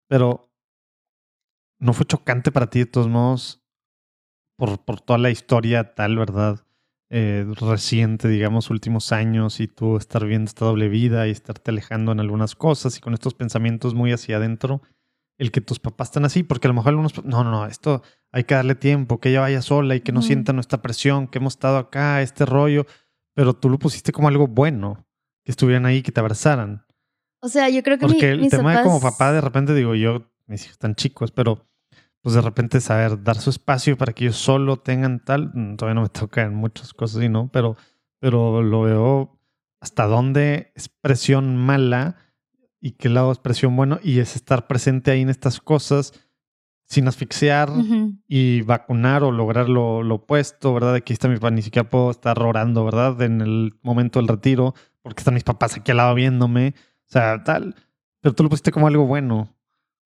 Pero no fue chocante para ti de todos modos por, por toda la historia tal, ¿verdad? Eh, reciente, digamos, últimos años y tú estar viendo esta doble vida y estarte alejando en algunas cosas y con estos pensamientos muy hacia adentro, el que tus papás están así, porque a lo mejor algunos, no, no, no, esto hay que darle tiempo, que ella vaya sola y que no sienta nuestra presión, que hemos estado acá, este rollo, pero tú lo pusiste como algo bueno, que estuvieran ahí, que te abrazaran. O sea, yo creo que Porque el tema de como papá, de repente digo yo, mis hijos están chicos, pero pues de repente saber dar su espacio para que ellos solo tengan tal, mm, todavía no me toca en muchas cosas y no, pero, pero lo veo hasta dónde es presión mala y qué lado es presión bueno y es estar presente ahí en estas cosas sin asfixiar y vacunar o lograr lo, opuesto, ¿verdad? Aquí está mi papá, ni siquiera puedo estar orando, ¿verdad? En el momento del retiro, porque están mis papás aquí al lado viéndome, o sea, tal, pero tú lo pusiste como algo bueno.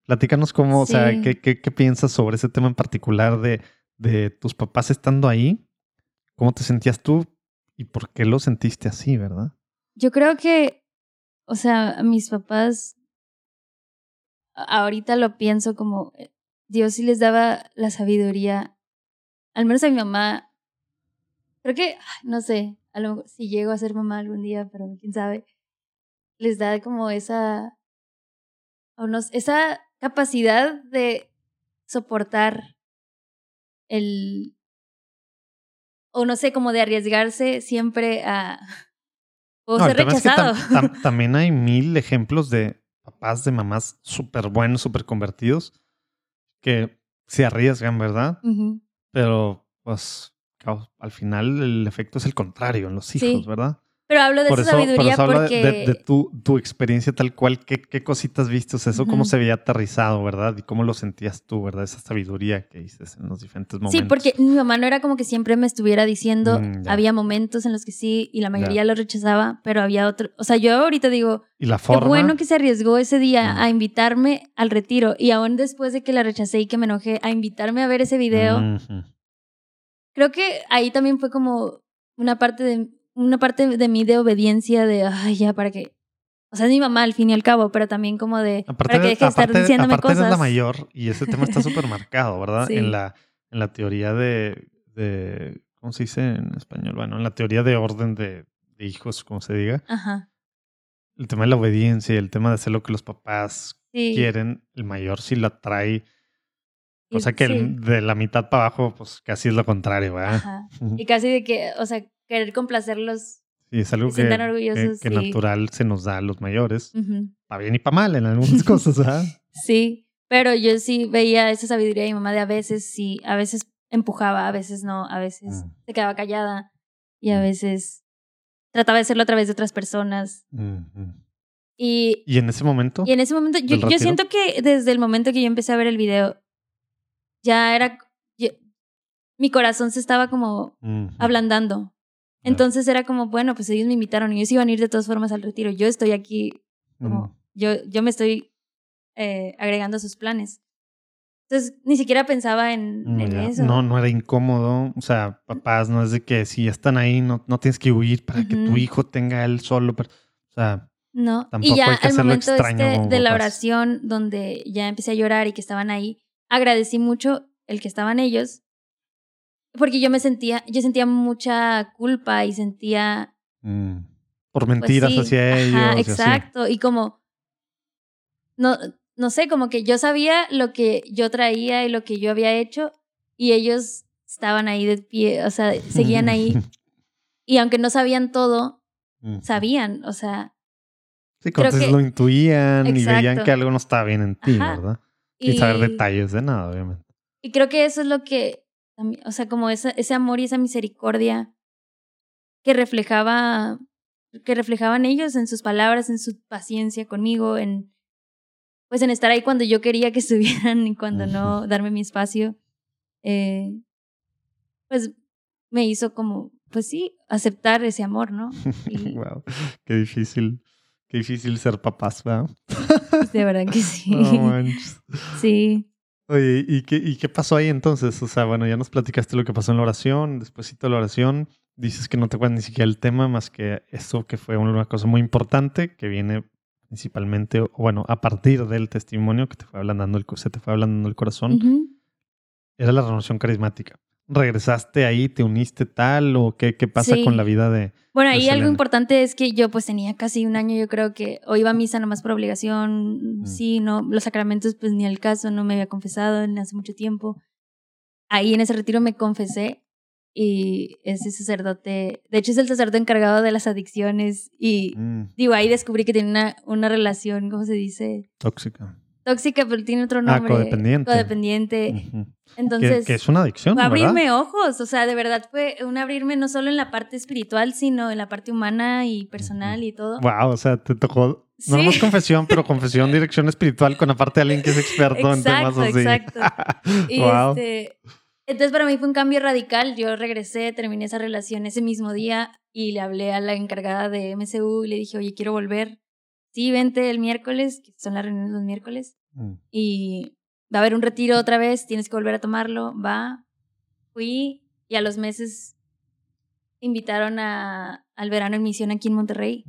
Platícanos cómo, o sea, ¿qué, qué, qué, piensas sobre ese tema en particular de, de tus papás estando ahí. ¿Cómo te sentías tú y por qué lo sentiste así, verdad? Yo creo que, o sea, mis papás, ahorita lo pienso como eh, Dios sí les daba la sabiduría, al menos a mi mamá. Creo que, no sé, si llego a ser mamá algún día, pero quién sabe, les da como esa, o no, esa capacidad de soportar el, o no sé, como de arriesgarse siempre a... O ser rechazado. también hay mil ejemplos de papás, de mamás súper buenos, súper convertidos, que se arriesgan, ¿verdad? Pero, pues, al final el efecto es el contrario en los hijos, ¿verdad? Pero hablo de esa sabiduría porque... De, tu, tu, experiencia tal cual, ¿qué, qué cositas viste? O sea, eso cómo se veía aterrizado, ¿verdad? Y cómo lo sentías tú, ¿verdad? Esa sabiduría que dices en los diferentes momentos. Sí, porque mi mamá no era como que siempre me estuviera diciendo, mm, había momentos en los que sí y la mayoría lo rechazaba, pero había otro, o sea, yo ahorita digo, ¿Y la forma? qué bueno que se arriesgó ese día mm. a invitarme al retiro y aún después de que la rechacé y que me enojé, a invitarme a ver ese video. Creo que ahí también fue como una parte de una parte de mí de obediencia de, ay, ya, para que... O sea, es mi mamá al fin y al cabo, pero también como de... para que deje de estar diciéndome aparte cosas. la mayor y ese tema está súper marcado, ¿verdad? En, la, en la teoría de, de... ¿Cómo se dice en español? Bueno, en la teoría de orden de, hijos, como se diga. Ajá. El tema de la obediencia, el tema de hacer lo que los papás quieren, el mayor sí la trae... O sea que de la mitad para abajo, pues casi es lo contrario, ¿verdad? Ajá. Y casi de que, o sea, querer complacerlos. Sí, es algo que, que, natural se nos da a los mayores. Para bien y para mal en algunas cosas, ¿ah? Sí, pero yo sí veía esa sabiduría de mi mamá de a veces sí, a veces empujaba, a veces no, a veces mm. se quedaba callada y a mm. veces trataba de hacerlo a través de otras personas. Y, ¿Y en ese momento? Y en ese momento, yo, yo, siento que desde el momento que yo empecé a ver el video, ya era, mi corazón se estaba como ablandando. Entonces era como, bueno, pues ellos me invitaron y ellos iban a ir de todas formas al retiro. Yo estoy aquí, como, yo, yo me estoy eh, agregando a sus planes. Entonces ni siquiera pensaba en, mm, eso. No, no era incómodo. O sea, papás, no es de que si están ahí, no, no tienes que huir para que tu hijo tenga él solo. Pero, o sea, no. Tampoco y ya hay que al momento este de la oración, donde ya empecé a llorar y que estaban ahí, agradecí mucho el que estaban ellos porque yo me sentía, yo sentía mucha culpa y sentía Mm. Por mentiras pues sí, hacia ellos. ajá, y así. exacto. Y como, no, no sé, como que yo sabía lo que yo traía y lo que yo había hecho y ellos estaban ahí de pie, o sea, seguían ahí. Y aunque no sabían todo, Mm. sabían, o sea, Sí, creo entonces que- lo intuían y veían que algo no estaba bien en ti, Ajá. ¿verdad? Y, saber detalles de nada, obviamente. Y creo que eso es lo que, también- o sea, como esa, ese amor y esa misericordia que reflejaba, que reflejaban ellos en sus palabras, en su paciencia conmigo, en, pues en estar ahí cuando yo quería que estuvieran y cuando no, darme mi espacio, eh, pues me hizo como, pues sí, aceptar ese amor, ¿no? Y wow, qué difícil, qué difícil ser papás, ¿verdad? de verdad que sí. No sí. Oye, ¿y qué, ¿y qué pasó ahí entonces? O sea, bueno, ya nos platicaste lo que pasó en la oración, después de la oración, dices que no te acuerdas ni siquiera el tema, más que eso que fue una cosa muy importante, que viene principalmente, bueno, a partir del testimonio que te fue ablandando el, se te fue ablandando el corazón, era la renovación carismática. ¿Regresaste ahí, te uniste tal o qué, qué pasa Sí. con la vida de... Bueno, ahí algo importante es que yo pues tenía casi un año, yo creo que o iba a misa nomás por obligación, Mm. sí, no, los sacramentos pues ni al caso, no me había confesado en hace mucho tiempo. Ahí en ese retiro me confesé y ese sacerdote, de hecho es el sacerdote encargado de las adicciones y Mm, digo, ahí descubrí que tiene una, una relación, ¿cómo se dice? tóxica. Tóxica, pero tiene otro Ah, nombre. codependiente. Codependiente. Que, Entonces... que es una adicción, Fue ¿verdad? abrirme ojos, o sea, de verdad fue un abrirme no solo en la parte espiritual, sino en la parte humana y personal y todo. Wow, o sea, te tocó Sí. no nomás confesión, pero confesión, dirección espiritual con aparte de alguien que es experto en temas así. exacto. Y wow. este, entonces para mí fue un cambio radical. Yo regresé, terminé esa relación ese mismo día y le hablé a la encargada de MCU y le dije, oye, quiero volver. Sí, vente el miércoles, que son las reuniones los miércoles, Mm, y va a haber un retiro otra vez, tienes que volver a tomarlo. Va, fui y a los meses invitaron a, al verano en misión aquí en Monterrey.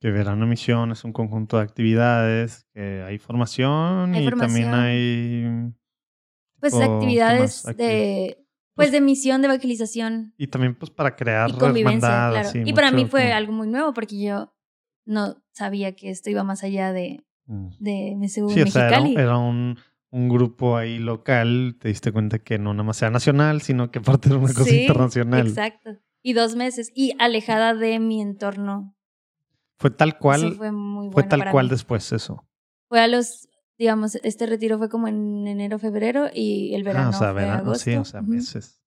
Que verano misión es un conjunto de actividades, que hay formación Hay y también hay... Pues O, ¿qué actividades de pues de misión de evangelización Y también pues para crear y convivencia, hermandad, claro. así, y para mí fue como- algo muy nuevo porque yo no sabía que esto iba más allá de, Mm. de MSU Sí, o sea, era, un, un grupo ahí local, te diste cuenta que no nada más era nacional, sino que aparte era una cosa Sí, internacional. Exacto. Y dos meses y alejada de mi entorno. Fue tal cual, Eso fue, fue muy bueno tal para cual mí. después eso. Fue a los, digamos, este retiro fue como en enero, febrero y el verano ah, o sea, fue verano, agosto. sí, o sea, meses.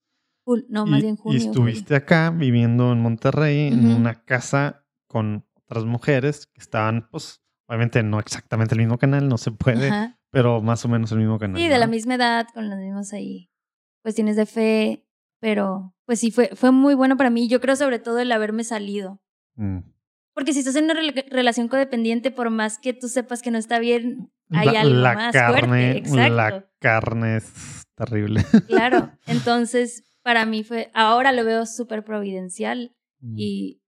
Jul- no, y, más bien y junio. estuviste acá viviendo en Monterrey, en una casa con otras mujeres que estaban, pues, obviamente no exactamente el mismo canal, no se puede, Ajá. pero más o menos el mismo canal. Sí, de la misma edad, con las mismas ahí cuestiones de fe, pero pues sí, fue, fue muy bueno para mí. Yo creo sobre todo el haberme salido. Mm. Porque si estás en una rela- relación codependiente, por más que tú sepas que no está bien, hay la, algo la más carne, fuerte. Exacto. la carne es terrible. Claro. Entonces, para mí fue, ahora lo veo súper providencial Mm. y,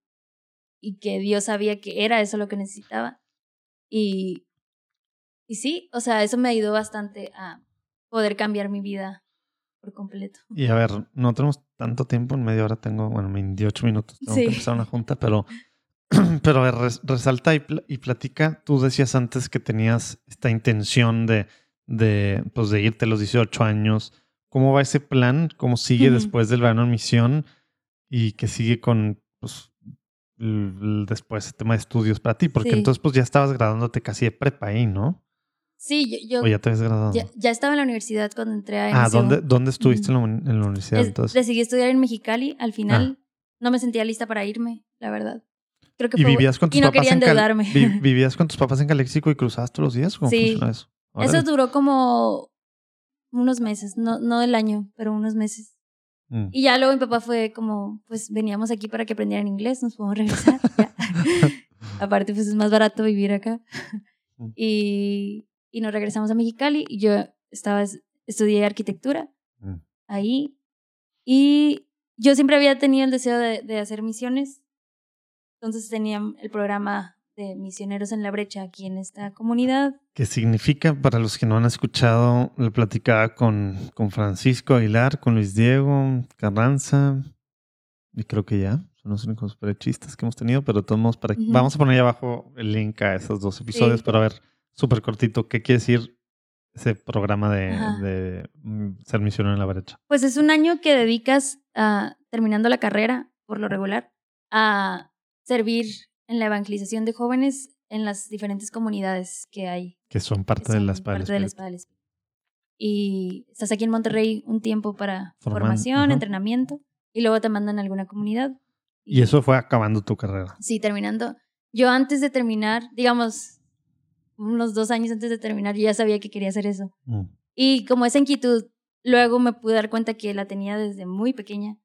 y que Dios sabía que era eso lo que necesitaba. Y, y sí, o sea, eso me ayudó bastante a poder cambiar mi vida por completo. Y a ver, no tenemos tanto tiempo, en media hora tengo, bueno, 28 minutos, tengo Sí. que empezar una junta, pero, pero a ver, res- resalta y, pl- y platica. Tú decías antes que tenías esta intención de, de, pues, de irte a los 18 años. ¿Cómo va ese plan? ¿Cómo sigue después del verano en misión? Y que sigue con, pues, después el tema de estudios para ti, porque Sí. entonces pues ya estabas graduándote casi de prepa ahí, ¿no? Sí, yo, yo O ya te habías graduado. ya, ya estaba en la universidad cuando entré a ah. ¿dónde, ¿dónde estuviste en, la, uni- en la universidad Es- entonces? decidí estudiar en Mexicali. Al final Ah. no me sentía lista para irme, la verdad. Creo que ¿Y fue- vivías con tus y no quería en Cal- endeudarme. vi- ¿Vivías con tus papás en Calexico y cruzabas todos los días? ¿Cómo Sí. eso? Eso duró como unos meses, no, no el año, pero unos meses. Mm. Y ya luego mi papá fue como, pues veníamos aquí para que aprendieran inglés, nos podemos regresar. Aparte, pues es más barato vivir acá. Mm. y, y nos regresamos a Mexicali y yo estaba, estudié arquitectura Mm. ahí. Y yo siempre había tenido el deseo de, de hacer misiones. Entonces tenía el programa de misioneros en la brecha aquí en esta comunidad. ¿Qué significa para los que no han escuchado? Lo platicaba con, con Francisco Aguilar, con Luis Diego Carranza. Y creo que ya. Son los únicos prechistas que hemos tenido, pero todos para... vamos a poner ahí abajo el link a esos dos episodios, pero a ver, súper cortito, ¿qué quiere decir ese programa de, de, mm, ser misionero en la brecha? Pues es un año que dedicas a, terminando la carrera, por lo regular, a servir en la evangelización de jóvenes en las diferentes comunidades que hay. Que son parte de las parte de la Y estás aquí en Monterrey un tiempo para formación, entrenamiento, y luego te mandan a alguna comunidad. Y, eso fue acabando tu carrera. Sí, terminando. Yo antes de terminar, digamos, unos dos años antes de terminar, yo ya sabía que quería hacer eso. Mm. Y como esa inquietud, luego me pude dar cuenta que la tenía desde muy pequeña.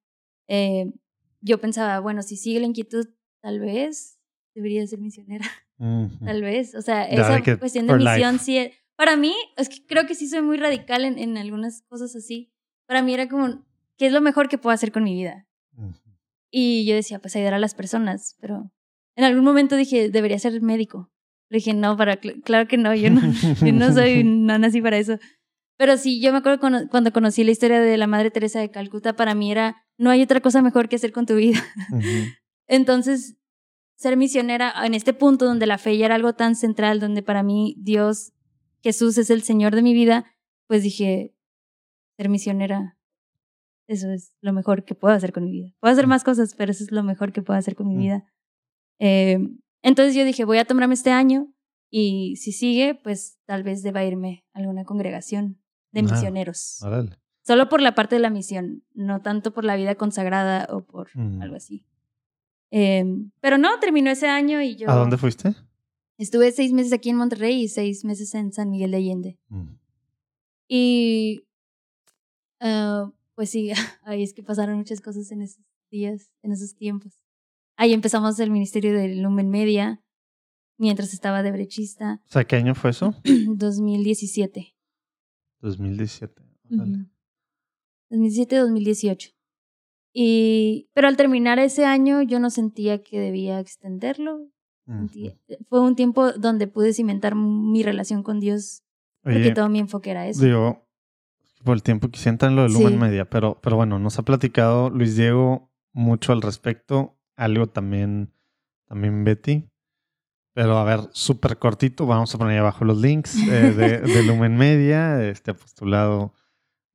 Eh, yo pensaba, bueno, si sigue la inquietud, tal vez debería ser misionera. Tal vez. O sea, esa cuestión de misión sí. E, para mí, es que creo que sí soy muy radical en, en, algunas cosas así. Para mí era como, ¿qué es lo mejor que puedo hacer con mi vida? Y yo decía, pues ayudar a las personas. Pero en algún momento dije, debería ser médico. Le dije, no, para, claro que no, yo no, yo no soy, no nací para eso. Pero sí, yo me acuerdo cuando, conocí la historia de la Madre Teresa de Calcuta, para mí era, no hay otra cosa mejor que hacer con tu vida. Entonces, ser misionera en este punto donde la fe ya era algo tan central, donde para mí Dios, Jesús es el Señor de mi vida, pues dije, ser misionera, eso es lo mejor que puedo hacer con mi vida. Puedo hacer más cosas, pero eso es lo mejor que puedo hacer con mi vida. Eh, entonces yo dije, voy a tomarme este año y si sigue, pues tal vez deba irme a alguna congregación de ah, misioneros. Solo por la parte de la misión, no tanto por la vida consagrada o por mm. algo así. Em, pero no, terminó ese año y yo... ¿A dónde fuiste? Estuve seis meses aquí en Monterrey y seis meses en San Miguel de Allende. Mm. Y... Ah, pues sí, ahí es que pasaron muchas cosas en esos días, en esos tiempos. Ahí empezamos el ministerio de Lumen Media, mientras estaba de brechista. O sea, ¿qué año fue eso? 2017. 2017. 2017-2018. Y, pero al terminar ese año yo no sentía que debía extenderlo. fue un tiempo donde pude cimentar mi relación con Dios porque todo mi enfoque era eso. Digo, por el tiempo que en lo de Lumen Media, pero, pero bueno, nos ha platicado Luis Diego mucho al respecto, algo también, también Betty. Pero a ver, súper cortito, vamos a poner ahí abajo los links eh, de, de, Lumen Media, este apostolado.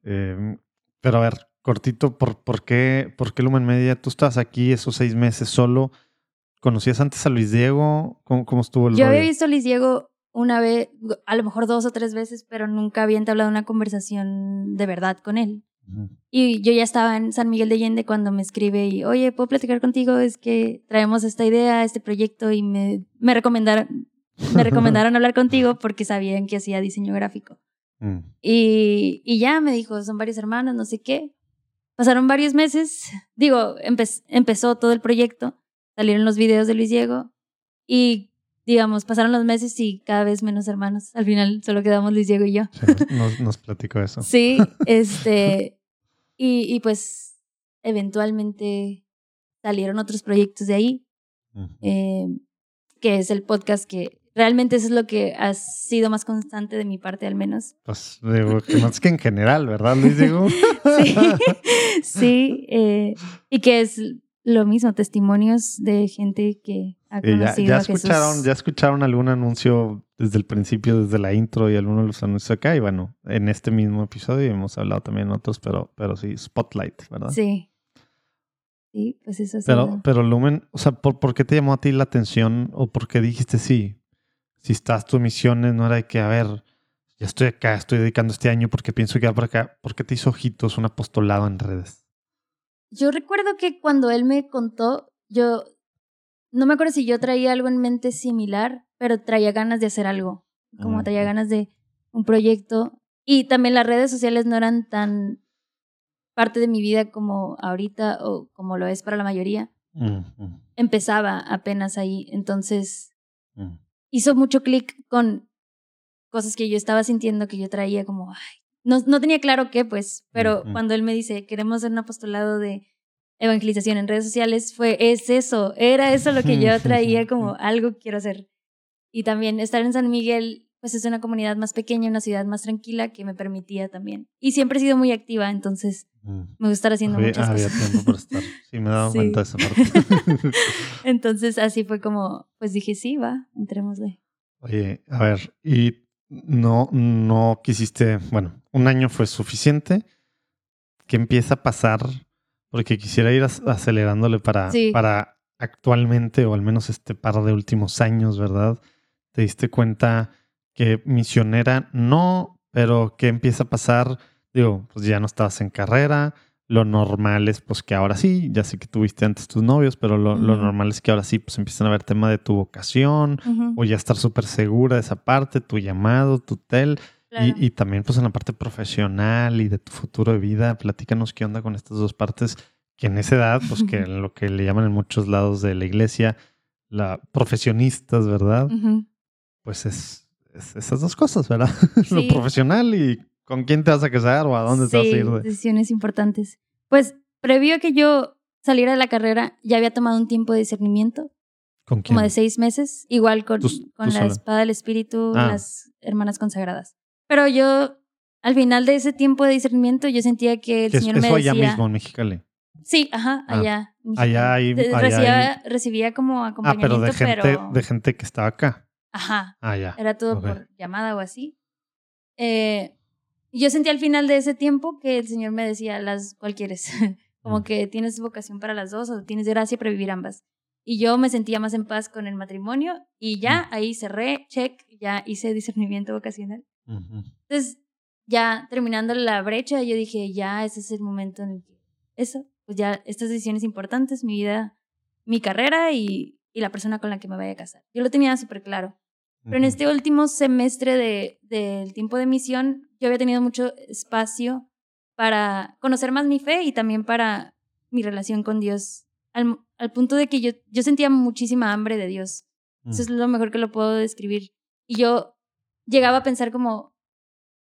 Eh, pero a ver, cortito, ¿por, por, qué, ¿por qué Lumen Media? Tú estás aquí esos seis meses solo. ¿Conocías antes a Luis Diego? ¿Cómo, cómo estuvo el Yo había visto a Luis Diego una vez, a lo mejor dos o tres veces, pero nunca había entablado una conversación de verdad con él. Y yo ya estaba en San Miguel de Allende cuando me escribe y, oye, ¿puedo platicar contigo? Es que traemos esta idea, este proyecto y me, me recomendaron, me recomendaron hablar contigo porque sabían que hacía diseño gráfico. Mm. Y, y ya me dijo, son varios hermanos, no sé qué. Pasaron varios meses, digo, empezó todo el proyecto, salieron los videos de Luis Diego y, digamos, pasaron los meses y cada vez menos hermanos. Al final solo quedamos Luis Diego y yo. nos, nos platicó eso. Sí, este, y, y, pues eventualmente salieron otros proyectos de ahí, eh, que es el podcast que realmente eso es lo que ha sido más constante de mi parte al menos. Pues digo, que más que en general, ¿verdad, Luis Diego? sí, sí eh, y que es lo mismo, testimonios de gente que ha conocido ya, escucharon, Ya escucharon algún anuncio desde el principio, desde la intro y alguno de los anuncios acá. Y bueno, en este mismo episodio hemos hablado también otros, pero, pero sí, Spotlight, ¿verdad? Sí. Sí, pues eso sí. Pero, pero Lumen, o sea, ¿por, ¿por qué te llamó a ti la atención o por qué dijiste sí? Si estás tu misiones, no era de que, a ver, ya estoy acá, estoy dedicando este año porque pienso que va por acá. ¿Por qué te hizo ojitos un apostolado en redes? Yo recuerdo que cuando él me contó, yo no me acuerdo si yo traía algo en mente similar, pero traía ganas de hacer algo, como traía ganas de un proyecto. Y también las redes sociales no eran tan parte de mi vida como ahorita o como lo es para la mayoría. Empezaba apenas ahí, entonces hizo mucho clic con cosas que yo estaba sintiendo que yo traía como, ay, no, no tenía claro qué, pues, pero cuando él me dice, queremos hacer un apostolado de evangelización en redes sociales, fue, es eso, era eso lo que yo traía como algo que quiero hacer. Y también estar en San Miguel pues es una comunidad más pequeña, una ciudad más tranquila que me permitía también. Y siempre he sido muy activa, entonces Mm. me gusta estar haciendo Había, muchas había cosas. tiempo para estar. Sí, me he dado Sí. cuenta de esa parte. Entonces así fue como, pues dije, sí, va, entrémosle. Oye, a ver, y no, no quisiste, bueno, un año fue suficiente. ¿Qué empieza a pasar? Porque quisiera ir ac- acelerándole para, Sí. para actualmente, o al menos este par de últimos años, ¿verdad? Te diste cuenta que misionera no, pero ¿qué empieza a pasar? Digo, pues ya no estabas en carrera. Lo normal es pues que ahora sí, ya sé que tuviste antes tus novios, pero lo, normal es que ahora sí pues empiezan a ver tema de tu vocación, o ya estar súper segura de esa parte, tu llamado, tu tel, claro. y, y también pues en la parte profesional y de tu futuro de vida, platícanos qué onda con estas dos partes, que en esa edad, pues que lo que le llaman en muchos lados de la iglesia, la profesionistas, ¿verdad? Pues es, es esas dos cosas, ¿verdad? lo Sí. profesional y con quién te vas a casar o a dónde te vas a Sí, ir. de- decisiones importantes. Pues previo a que yo saliera de la carrera, ya había tomado un tiempo de discernimiento, ¿Con quién? como de seis meses, igual con, Tú- con tú la sola. espada del espíritu, Ah. las hermanas consagradas. Pero yo, al final de ese tiempo de discernimiento, yo sentía que el Que es- Señor me eso decía... allá mismo en Mexicali. Sí, ajá, Ah, allá. allá De- allá recibía, recibía como Ah, acompañamiento, pero de gente, pero... de gente que estaba acá. Ajá, Ah, ya. era todo por llamada o así. Eh, yo sentí al final de ese tiempo que el Señor me decía, las, ¿cuál quieres? Como Mm. que tienes vocación para las dos o tienes gracia para vivir ambas. Y yo me sentía más en paz con el matrimonio y ya Mm. ahí cerré, check, ya hice discernimiento vocacional. Entonces, ya terminando la brecha, yo dije, ya ese es el momento en el que eso, pues ya estas decisiones importantes, mi vida, mi carrera y, y la persona con la que me vaya a casar. Yo lo tenía súper claro. Pero en este último semestre de, del tiempo de misión, yo había tenido mucho espacio para conocer más mi fe y también para mi relación con Dios, al, al punto de que yo, yo sentía muchísima hambre de Dios. Eso es lo mejor que lo puedo describir. Y yo llegaba a pensar como,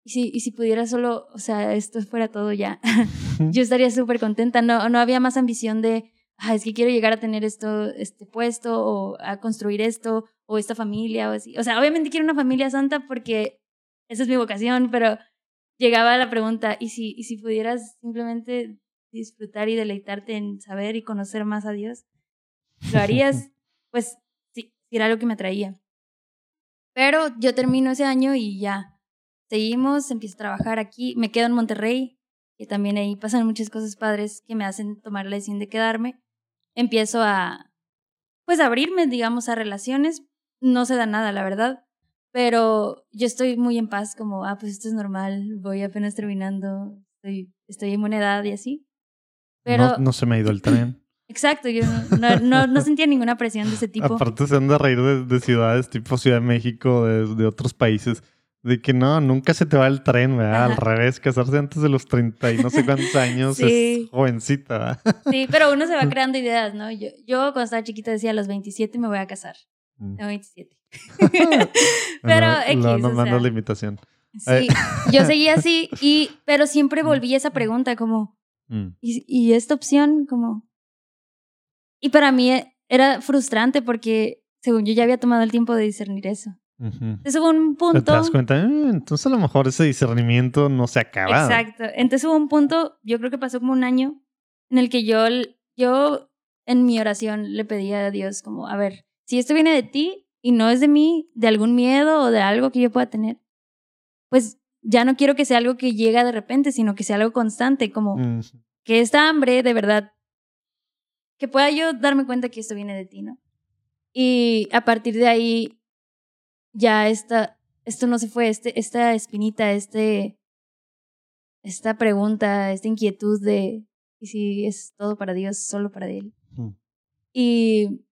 ¿y si, y si pudiera solo, o sea, esto fuera todo ya? Yo estaría súper contenta. No, no había más ambición de, ah, es que quiero llegar a tener esto, este puesto o a construir esto o esta familia o así. O sea, obviamente quiero una familia santa porque esa es mi vocación, pero llegaba la pregunta, ¿y si, y si pudieras simplemente disfrutar y deleitarte en saber y conocer más a Dios? ¿Lo harías? pues sí, era algo que me atraía. Pero yo termino ese año y ya, seguimos, empiezo a trabajar aquí, me quedo en Monterrey, que también ahí pasan muchas cosas padres que me hacen tomar la decisión de quedarme. Empiezo a, pues, abrirme, digamos, a relaciones. No se da nada, la verdad. Pero yo estoy muy en paz, como, ah, pues esto es normal, voy apenas terminando, estoy, estoy en buena edad y así. Pero, no, no se me ha ido el tren. exacto, yo no, no, no sentía ninguna presión de ese tipo. Aparte se han de reír de, de ciudades tipo Ciudad de México, de, de otros países, de que no, nunca se te va el tren, ¿verdad? Al revés, casarse antes de los 30 y no sé cuántos años Sí. es jovencita, ¿verdad? Sí, pero uno se va creando ideas, ¿no? Yo, yo cuando estaba chiquita decía, a los 27 me voy a casar. Mm. Tengo 27. pero Bueno, X, luego nos o sea. la invitación. Sí, yo seguía así, y, pero siempre volví a esa pregunta como, Mm. ¿y, y esta opción? Como... Y para mí eh, era frustrante porque, según yo, ya había tomado el tiempo de discernir eso. Ujú. Entonces hubo un punto... Te das cuenta, "Eh, entonces a lo mejor ese discernimiento no se acaba. Exacto. Entonces hubo un punto, yo creo que pasó como un año, en el que yo, yo en mi oración le pedía a Dios como, a ver, si esto viene de ti y no es de mí, de algún miedo o de algo que yo pueda tener, pues ya no quiero que sea algo que llega de repente, sino que sea algo constante, como Mm. que esta hambre de verdad, que pueda yo darme cuenta que esto viene de ti, ¿no? Y a partir de ahí, ya esta, esto no se fue, este, esta espinita, este, esta pregunta, esta inquietud de, ¿y si es todo para Dios, solo para Él? Mm. Y,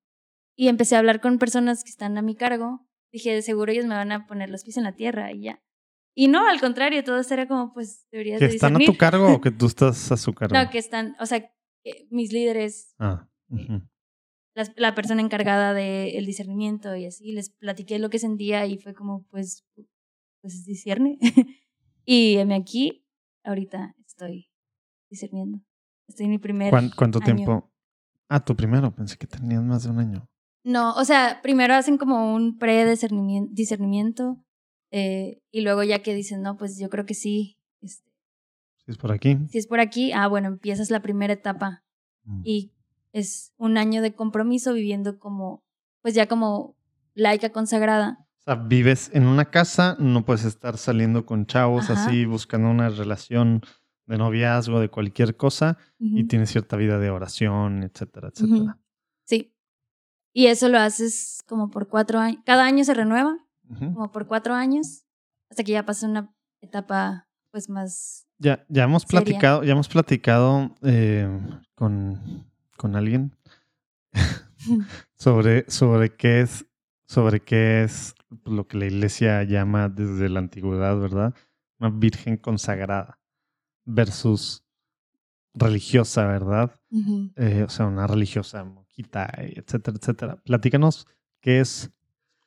y empecé a hablar con personas que están a mi cargo. Dije, de seguro ellos me van a poner los pies en la tierra y ya. Y no, al contrario, todo esto era como, pues, deberías ¿Que de están a tu cargo o que tú estás a su cargo? No, que están, o sea, mis líderes, Ah, las- la persona encargada del discernimiento y así, les platiqué lo que sentía y fue como, pues, pues discierne. y heme aquí, ahorita estoy discerniendo. Estoy en mi primer. ¿Cuán- ¿Cuánto año. tiempo? Ah, tu primero, pensé que tenías más de un año. No, o sea, primero hacen como un pre-discernimiento discernimiento Eh, y luego ya que dicen, no, pues yo creo que sí. Este, si es por aquí. Si es por aquí, ah, bueno, empiezas la primera etapa. Mm. Y es un año de compromiso viviendo como, pues ya como laica consagrada. O sea, vives en una casa, no puedes estar saliendo con chavos Ajá. así, buscando una relación de noviazgo, de cualquier cosa, y tienes cierta vida de oración, etcétera, etcétera. Sí. Y eso lo haces como por cuatro años. Cada año se renueva, como por cuatro años, hasta que ya pasa una etapa pues más... Ya, ya hemos Seria. platicado, ya hemos platicado eh, con, con alguien sobre, sobre qué es, sobre qué es lo que la iglesia llama desde la antigüedad, ¿verdad? Una virgen consagrada versus religiosa, ¿verdad? Eh, o sea, una religiosa monjita, etcétera, etcétera. Platícanos qué es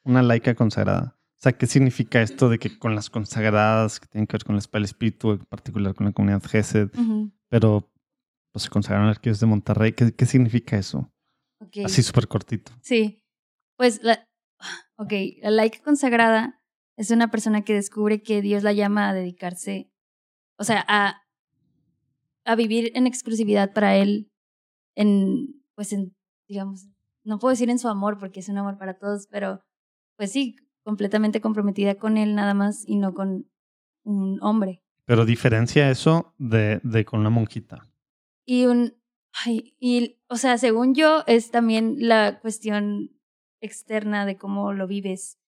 una laica consagrada. O sea, ¿qué significa esto de que con las consagradas que tienen que ver con del espíritu, en particular con la comunidad GESED, pero pues, se consagraron arqueros de Monterrey? ¿Qué, qué significa eso? Así súper cortito. Sí. Pues la, ok, la laica consagrada es una persona que descubre que Dios la llama a dedicarse, o sea, a, a vivir en exclusividad para Él, en, pues en, digamos, no puedo decir en su amor porque es un amor para todos, pero pues sí, completamente comprometida con Él nada más y no con un hombre. Pero diferencia eso de, de con una monjita. Y un, ay, y, o sea, según yo, es también la cuestión externa de cómo lo vives.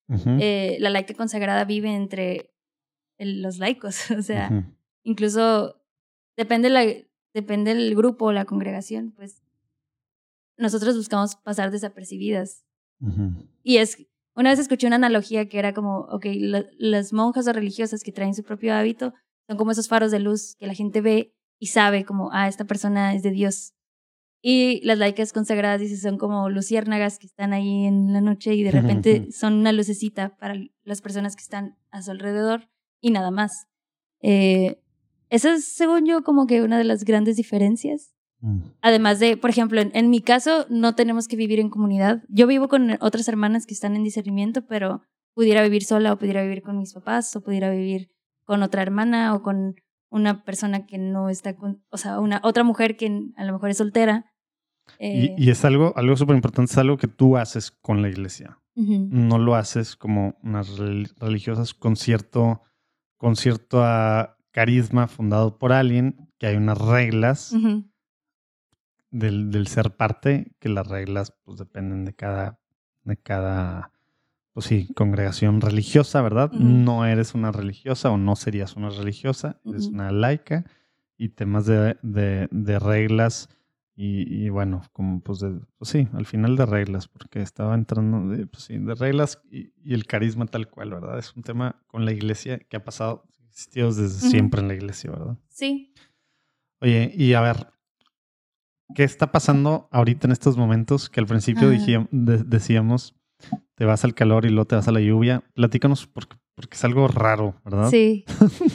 Eh, la laica consagrada vive entre el- los laicos, o sea, incluso depende, la, depende del grupo o la congregación, pues nosotros buscamos pasar desapercibidas. Y es, una vez escuché una analogía que era como, ok, la- las monjas o religiosas que traen su propio hábito son como esos faros de luz que la gente ve y sabe como, ah, esta persona es de Dios. Y las laicas consagradas, dice, son como luciérnagas que están ahí en la noche y de repente son una lucecita para las personas que están a su alrededor y nada más. Eh, esa es, según yo, como que una de las grandes diferencias. Mm. Además de, por ejemplo, en, en mi caso, no tenemos que vivir en comunidad. Yo vivo con otras hermanas que están en discernimiento, pero pudiera vivir sola o pudiera vivir con mis papás o pudiera vivir con otra hermana o con una persona que no está con, o sea, una otra mujer que a lo mejor es soltera. Eh, Y, y es algo, algo súper importante, es algo que tú haces con la iglesia. no lo haces como unas rel- religiosas con cierto, con cierto ah, carisma fundado por alguien, que hay unas reglas del, del ser parte, que las reglas pues dependen de cada, de cada, pues sí, congregación religiosa, ¿verdad? Ujú. No eres una religiosa o no serías una religiosa, eres Ujú. una laica y temas de, de, de reglas y, y bueno, como pues, de, pues sí, al final de reglas, porque estaba entrando de, pues sí, de reglas y, y el carisma tal cual, ¿verdad? Es un tema con la iglesia que ha pasado, existido desde Ujú. siempre en la iglesia, ¿verdad? Sí. Oye, y a ver, ¿qué está pasando ahorita en estos momentos? Que al principio dijía- de- decíamos, te vas al calor y luego te vas a la lluvia. Platícanos porque, porque es algo raro, ¿verdad? Sí.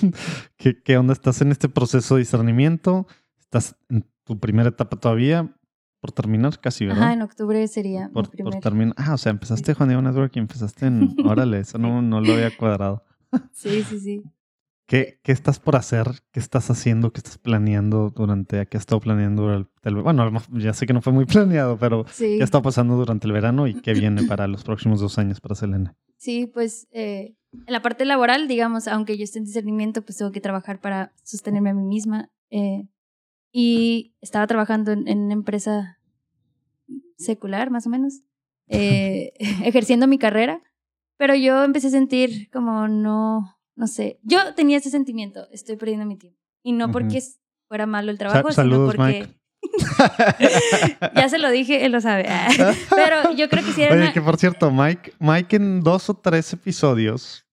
¿Qué, ¿Qué onda? ¿Estás en este proceso de discernimiento? ¿Estás en tu primera etapa todavía? Por terminar casi, ¿verdad? Ajá, en octubre sería mi por, terminar. Ah, o sea, empezaste Juan Diego Network y empezaste en... Órale, eso no, no lo había cuadrado. Sí, sí, sí. ¿Qué, ¿Qué estás por hacer? ¿Qué estás haciendo? ¿Qué estás planeando durante... ¿Qué has estado planeando durante el... Bueno, lo mejor ya sé que no fue muy planeado, pero Sí. ¿qué ha estado pasando durante el verano y qué viene para los próximos dos años para Selena? Sí, pues eh, en la parte laboral, digamos, aunque yo esté en discernimiento, pues tengo que trabajar para sostenerme a mí misma. eh, y estaba trabajando en, en una empresa secular, más o menos, eh, ejerciendo mi carrera, pero yo empecé a sentir como no, no sé, yo tenía ese sentimiento, estoy perdiendo mi tiempo. Y no porque fuera malo el trabajo, Sa- sino porque... Mike. ya se lo dije, él lo sabe. pero yo creo que sí era Oye, una... que por cierto, Mike, Mike en dos o tres episodios,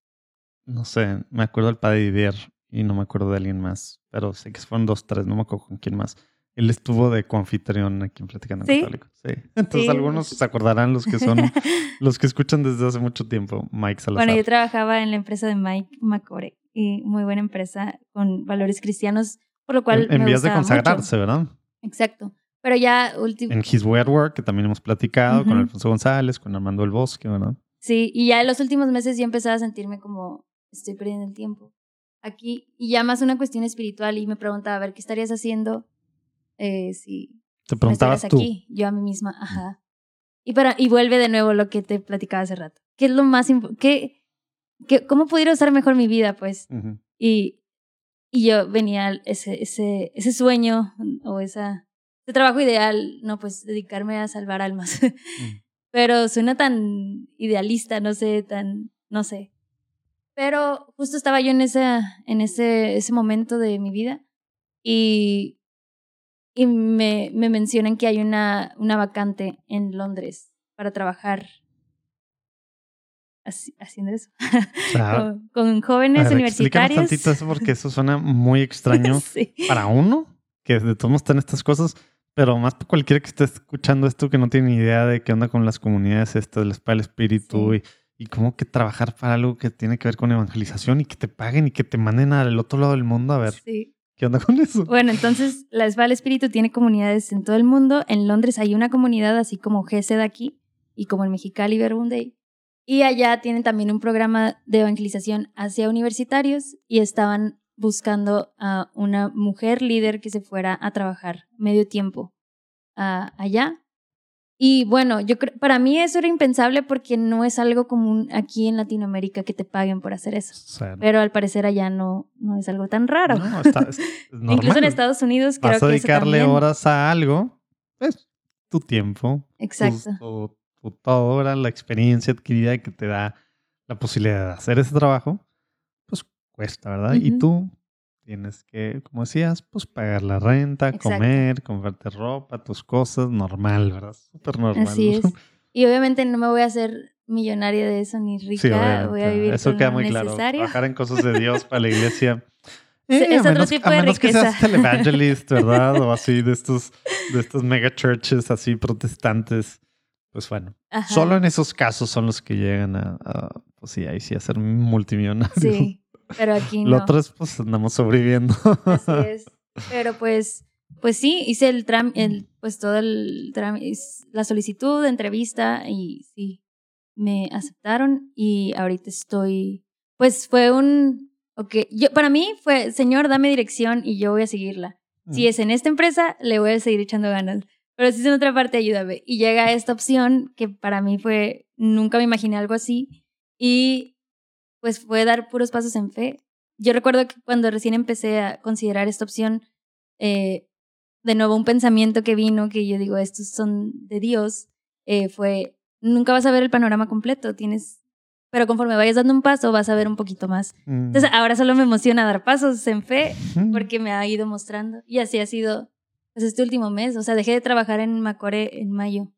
no sé, me acuerdo del padre Didier y no me acuerdo de alguien más, pero sé que fueron dos, tres, no me acuerdo con quién más. Él estuvo de confitrión aquí en Platicando ¿Sí? Católico. Sí. Entonces Sí. algunos se acordarán los que son, los que escuchan desde hace mucho tiempo, Mike Salazar. Bueno, yo trabajaba en la empresa de Mike Macore y muy buena empresa con valores cristianos, por lo cual en, en me vías de mucho. consagrarse, ¿verdad? Exacto. Pero ya último, En His Way at Work, que también hemos platicado con. Alfonso González, con Armando El Bosque, ¿verdad? sí, y ya en los últimos meses ya empezaba a sentirme como estoy perdiendo el tiempo aquí. Y ya más una cuestión espiritual y me preguntaba, a ver, ¿qué estarías haciendo eh, si Te preguntabas tú. aquí? Yo a mí misma, ajá. Y, para, y vuelve de nuevo lo que te platicaba hace rato. ¿Qué es lo más importante? ¿Qué, ¿Cómo pudiera usar mejor mi vida, pues? Y, y yo venía ese, ese, ese sueño o esa, ese trabajo ideal, no, pues dedicarme a salvar almas. Mm. Pero suena tan idealista, no sé, tan, no sé. Pero justo estaba yo en ese, en ese, ese momento de mi vida y, y me, me mencionan que hay una, una vacante en Londres para trabajar así- haciendo eso. Con, con jóvenes ver, universitarios. tantito eso porque eso suena muy extraño Sí. para uno, que de todos modos están estas cosas, pero más para cualquiera que esté escuchando esto que no tiene ni idea de qué onda con las comunidades estas del Spa del Espíritu Sí. y, y cómo que trabajar para algo que tiene que ver con evangelización y que te paguen y que te manden al otro lado del mundo a ver Sí. Qué onda con eso. Bueno, entonces la Espada del Espíritu tiene comunidades en todo el mundo. En Londres hay una comunidad así como GESED aquí y como en Mexicali Verbum. Y allá tienen también un programa de evangelización hacia universitarios y estaban buscando a una mujer líder que se fuera a trabajar medio tiempo ah, allá. Y bueno, yo creo, para mí eso era impensable porque no es algo común aquí en Latinoamérica que te paguen por hacer eso. O sea, Pero al parecer allá no, no es algo tan raro. no, está, es- es Incluso en. Estados Unidos creo Vas a que eso dedicarle también. horas a algo, pues tu tiempo, Exacto. tu, tu ¿verdad? la experiencia adquirida que te da la posibilidad de hacer ese trabajo, pues cuesta, ¿verdad? Y tú tienes que, como decías, pues pagar la renta, Exacto. comer, comprarte ropa, tus cosas, normal, ¿verdad? Súper normal. Así es. Y obviamente no me voy a hacer millonaria de eso ni rica. Sí, voy a vivir Eso con queda lo muy claro. necesario. Trabajar en cosas de Dios para la iglesia. Eh, es a otro menos, tipo a de menos que riqueza. seas televangelist, ¿verdad? O así de estos, de estos mega churches así protestantes. Pues bueno, Ajá. solo en esos casos son los que llegan a, a, pues sí, ahí sí a ser multimillonarios. Sí, pero aquí no. Lo otro es pues andamos sobreviviendo. Así es. Pero pues, pues sí, hice el tram, el, pues todo el trámite, la solicitud entrevista y sí, me aceptaron y ahorita estoy, pues fue un, ok, yo, para mí fue, señor, dame dirección y yo voy a seguirla. Si es en esta empresa, le voy a seguir echando ganas. Pero si es en otra parte, ayúdame. Y llega esta opción que para mí fue, nunca me imaginé algo así. Y pues fue dar puros pasos en fe. Yo recuerdo que cuando recién empecé a considerar esta opción, eh, de nuevo un pensamiento que vino, que yo digo, estos son de Dios, eh, fue, nunca vas a ver el panorama completo, tienes, pero conforme vayas dando un paso, vas a ver un poquito más. Mm. Entonces ahora solo me emociona dar pasos en fe porque me ha ido mostrando. Y así ha sido pues, este último mes. O sea, dejé de trabajar en Macore en mayo.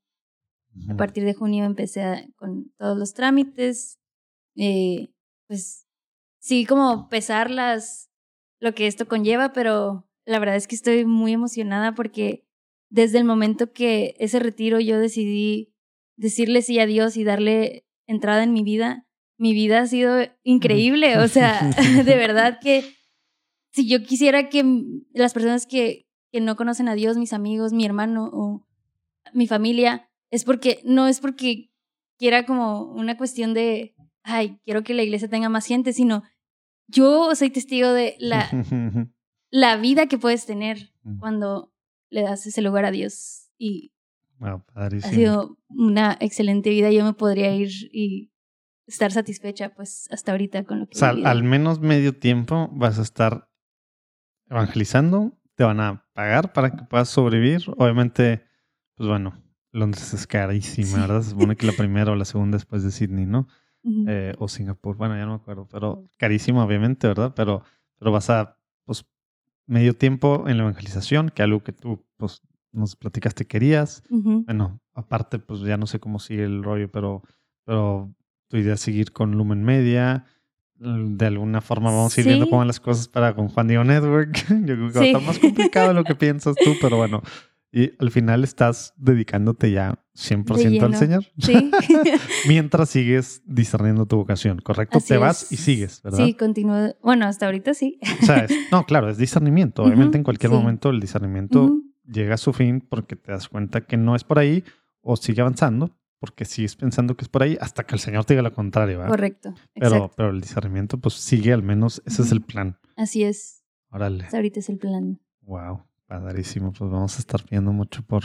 A partir de junio empecé a- con todos los trámites. Eh, pues sí, como pesar las, lo que esto conlleva, pero la verdad es que estoy muy emocionada porque desde el momento que ese retiro yo decidí decirle sí a Dios y darle entrada en mi vida, mi vida ha sido increíble. O sea, de verdad que si yo quisiera que las personas que, que no conocen a Dios, mis amigos, mi hermano o mi familia, es porque, no es porque quiera como una cuestión de, ay, quiero que la iglesia tenga más gente, sino yo soy testigo de la, la vida que puedes tener cuando le das ese lugar a Dios. Y Wow, ha sido una excelente vida. Yo me podría ir y estar satisfecha, pues, hasta ahorita con lo que O sea, he al menos medio tiempo vas a estar evangelizando, te van a pagar para que puedas sobrevivir. Obviamente, pues bueno, Londres es carísima, Sí. ¿verdad? Se supone que la primera o la segunda después de Sydney, ¿no? Ujú. Eh, o Singapur, bueno, ya no me acuerdo, pero carísima, obviamente, ¿verdad? Pero, pero vas a, pues, medio tiempo en la evangelización, que algo que tú, pues, nos platicaste querías. Ujú. Bueno, aparte, pues ya no sé cómo sigue el rollo, pero, pero tu idea es seguir con Lumen Media. Mm, De alguna forma vamos a ir viendo Sí. cómo van las cosas para con Juan Diego Network. Yo creo que va a Sí. estar más complicado de lo que piensas tú, pero bueno. Y al final estás dedicándote ya 100% al lleno. Señor. Sí. Mientras sigues discerniendo tu vocación, ¿correcto? Así Te vas y sigues, ¿verdad? Sí, continúo. Bueno, hasta ahorita sí. O sea, es- no, claro, es discernimiento. Obviamente en cualquier sí. momento el discernimiento llega a su fin porque te das cuenta que no es por ahí o sigue avanzando, porque sigues pensando que es por ahí hasta que el Señor te diga lo contrario, ¿verdad? Correcto. Pero, exacto. pero el discernimiento, pues sigue al menos, ese es el plan. Así es. Órale. Hasta ahorita es el plan. Wow, padrísimo. Pues vamos a estar viendo mucho por,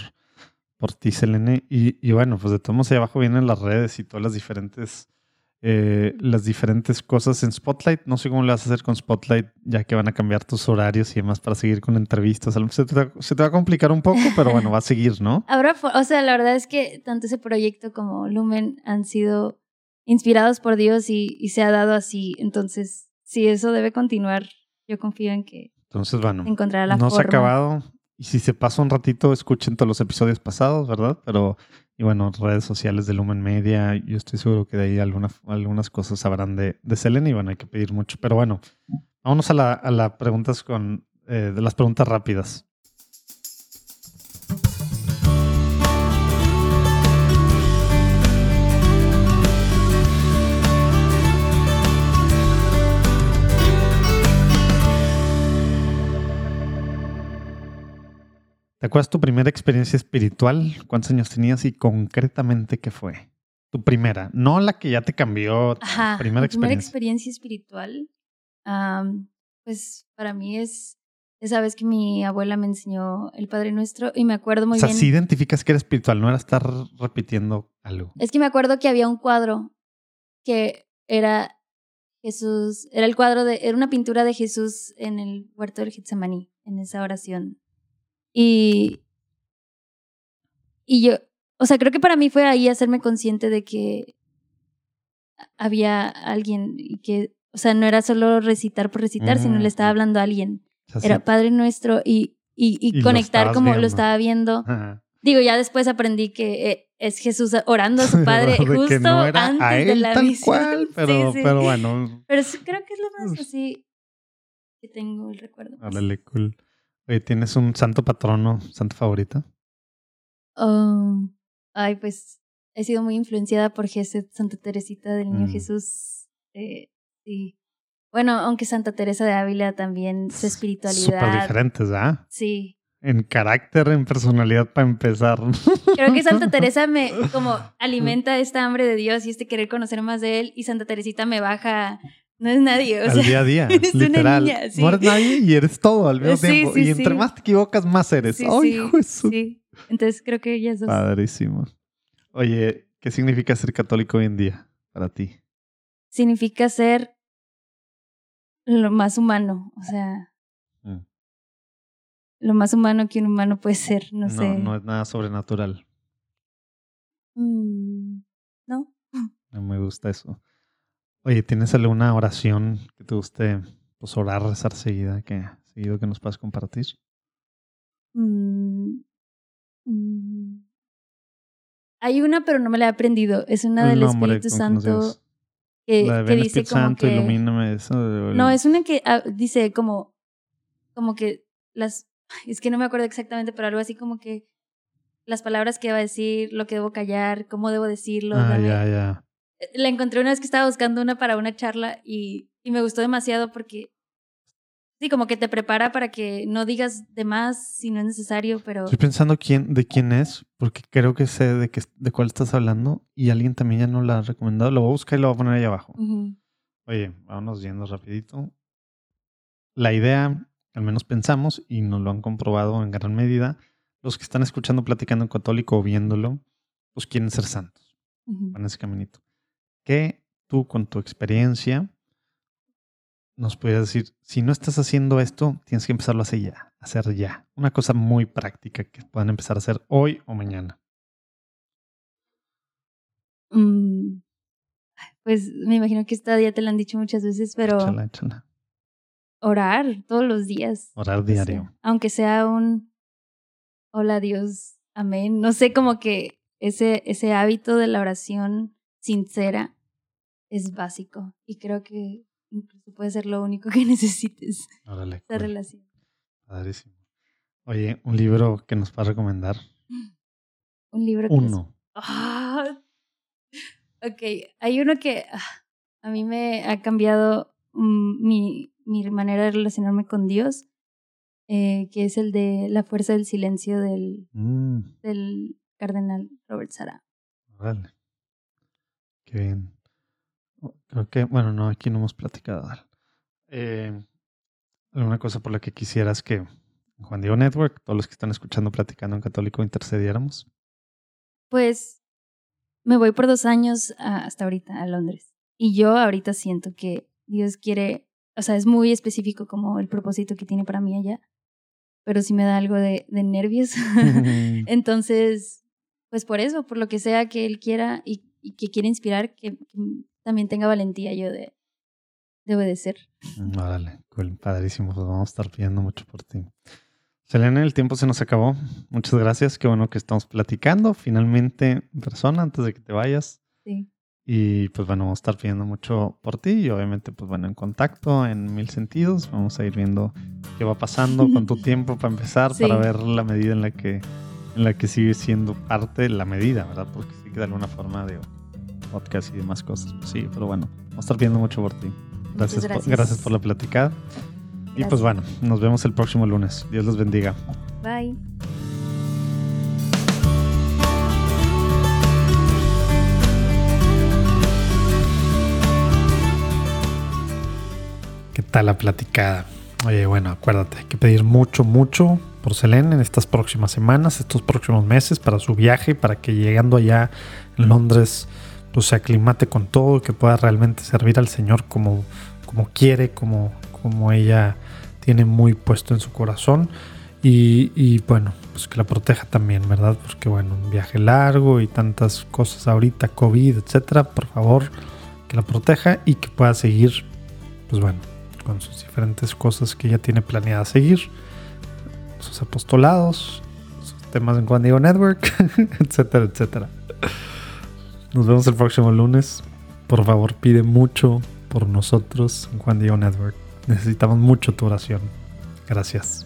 por ti, Selene. Y, y bueno, pues de todos ahí abajo vienen las redes y todas las diferentes, eh, las diferentes cosas en Spotlight. No sé cómo le vas a hacer con Spotlight, ya que van a cambiar tus horarios y demás para seguir con entrevistas. Se te, se te va a complicar un poco, pero bueno, va a seguir, ¿no? Ahora, o sea, la verdad es que tanto ese proyecto como Lumen han sido inspirados por Dios y, y se ha dado así. Entonces, si eso debe continuar, yo confío en que Entonces, bueno, la no se ha acabado. Y si se pasa un ratito, escuchen todos los episodios pasados, ¿verdad? Pero, y bueno, redes sociales de Lumen Media, yo estoy seguro que de ahí alguna- algunas cosas sabrán de, de Selene y bueno, hay que pedir mucho. Pero bueno, vámonos a la, a la preguntas con, eh, de las preguntas rápidas. ¿Te acuerdas tu primera experiencia espiritual? ¿Cuántos años tenías y concretamente qué fue? Tu primera, no la que ya te cambió, Ajá. primera mi experiencia. primera experiencia espiritual, pues para mí es esa vez que mi abuela me enseñó el Padre Nuestro y me acuerdo muy o sea, bien. sí identificas que era espiritual, no era estar repitiendo algo. Es que me acuerdo que había un cuadro que era Jesús, era el cuadro de, era una pintura de Jesús en el huerto del Getsemaní, en esa oración. Y, y yo, o sea, creo que para mí fue ahí hacerme consciente de que había alguien y que, o sea, no era solo recitar por recitar, sino le estaba Mm. hablando a alguien. O sea, sí. Era Padre Nuestro y, y, y conectar como lo estaba viendo. Ajá. Digo, ya después aprendí que eh, es Jesús orando a su padre De justo que no era antes a él de la tal cual, pero, Sí, sí. pero bueno, Pero sí, creo que es lo más así que tengo el recuerdo. órale, cool. ¿Tienes un santo patrono, santo favorito? Um, ay, pues he sido muy influenciada por Jesús, Santa Teresita del Niño Mm. Jesús. Eh, sí. Bueno, aunque Santa Teresa de Ávila también, su Súper espiritualidad. diferentes, ¿ah? Sí. En carácter, en personalidad, para empezar. Creo que Santa Teresa me como alimenta esta hambre de Dios y este querer conocer más de él y Santa Teresita me baja, no es nadie, o al sea, día a día, eres una literal. niña, sí. No eres nadie y eres todo al mismo Sí, tiempo. sí, y entre más te equivocas, más eres. sí, ¡Ay, hijo de su- sí. Entonces creo que ellas dos. Padrísimo. Oye, ¿qué significa ser católico hoy en día para ti? Significa ser lo más humano, o sea, Mm. lo más humano que un humano puede ser, no, sé. no es nada sobrenatural. Mm, ¿No? No me gusta eso. Oye, ¿tienes alguna oración que te guste pues, orar, rezar seguida, que, seguido que nos puedas compartir? Mm, mm. Hay una, pero no me la he aprendido. Es una del nombre, Espíritu Santo que, La de que dice Espíritu como Santo, que... ilumíname. Eso, No, es una que ah, dice como, como que las, es que no me acuerdo exactamente, pero algo así como que las palabras que va a decir, lo que debo callar, cómo debo decirlo. Ah, ya, ya. La encontré una vez que estaba buscando una para una charla y, y me gustó demasiado porque, sí, como que te prepara para que no digas de más si no es necesario, pero... Estoy pensando quién, de quién es, porque creo que sé de, qué, de cuál estás hablando y alguien también ya nos la ha recomendado. Lo voy a buscar y lo voy a poner ahí abajo. Oye, vámonos yendo rapidito. La idea, al menos pensamos, y nos lo han comprobado en gran medida, los que están escuchando Platicando en Católico o viéndolo, pues quieren ser santos, Ujú. van ese caminito. ¿Qué tú con tu experiencia nos puedes decir, si no estás haciendo esto, tienes que empezarlo a hacer ya, hacer ya. Una cosa muy práctica que puedan empezar a hacer hoy o mañana. Mm, Pues me imagino que esta día te lo han dicho muchas veces, pero Échala, échala. orar todos los días. Orar o sea, diario. aunque sea un hola Dios, amén. No sé, como que ese, ese hábito de la oración sincera es básico. Y creo que incluso puede ser lo único que necesites, Órale, cool. relación. Padrísimo. Oye, un libro que nos puedas recomendar. Un libro que Uno. Ah, ok, hay uno que ah, a mí me ha cambiado mi, mi manera de relacionarme con Dios, eh, que es el de La fuerza del silencio del, Mm, del cardenal Robert Sara. Vale. Qué bien. Creo que, bueno, no, aquí no hemos platicado. Eh, ¿Alguna cosa por la que quisieras que Juan Diego Network, todos los que están escuchando platicando en católico, intercediéramos? Pues me voy por dos años hasta ahorita a Londres. Y yo ahorita siento que Dios quiere, o sea, es muy específico como el propósito que tiene para mí allá, pero sí me da algo de, nervios. Entonces, pues por eso, por lo que sea que Él quiera y, que quiere inspirar, que, también tenga valentía yo de, de obedecer. Órale, cool, padrísimo, pues vamos a estar pidiendo mucho por ti. Selena, el tiempo se nos acabó. Muchas gracias. Qué bueno que estamos platicando finalmente en persona antes de que te vayas. Sí. Y pues bueno, vamos a estar pidiendo mucho por ti y obviamente pues bueno, en contacto en mil sentidos. Vamos a ir viendo qué va pasando con tu tiempo para empezar, para ver la medida en la que en la que sigue siendo parte de la medida, ¿verdad? Porque sí que de alguna forma de podcast y demás cosas. Pues sí, pero bueno, vamos a estar pidiendo mucho por ti. Gracias, gracias. Por, gracias por la platicada. Y pues bueno, nos vemos el próximo lunes. Dios los bendiga. Bye. ¿Qué tal la platicada? Oye, bueno, acuérdate, hay que pedir mucho, mucho por Selene en estas próximas semanas, estos próximos meses para su viaje, para que llegando allá en Londres, pues se aclimate con todo, que pueda realmente servir al Señor como, como quiere, como, como ella tiene muy puesto en su corazón. Y, bueno, pues que la proteja también, ¿verdad? Porque bueno, un viaje largo y tantas cosas ahorita, COVID, etcétera, por favor, que la proteja y que pueda seguir, pues bueno, con sus diferentes cosas que ella tiene planeada seguir, sus apostolados, sus temas en Juan Diego Network, etcétera, etcétera. Nos vemos el próximo lunes. Por favor, pide mucho por nosotros en Juan Diego Network. Necesitamos mucho tu oración. Gracias.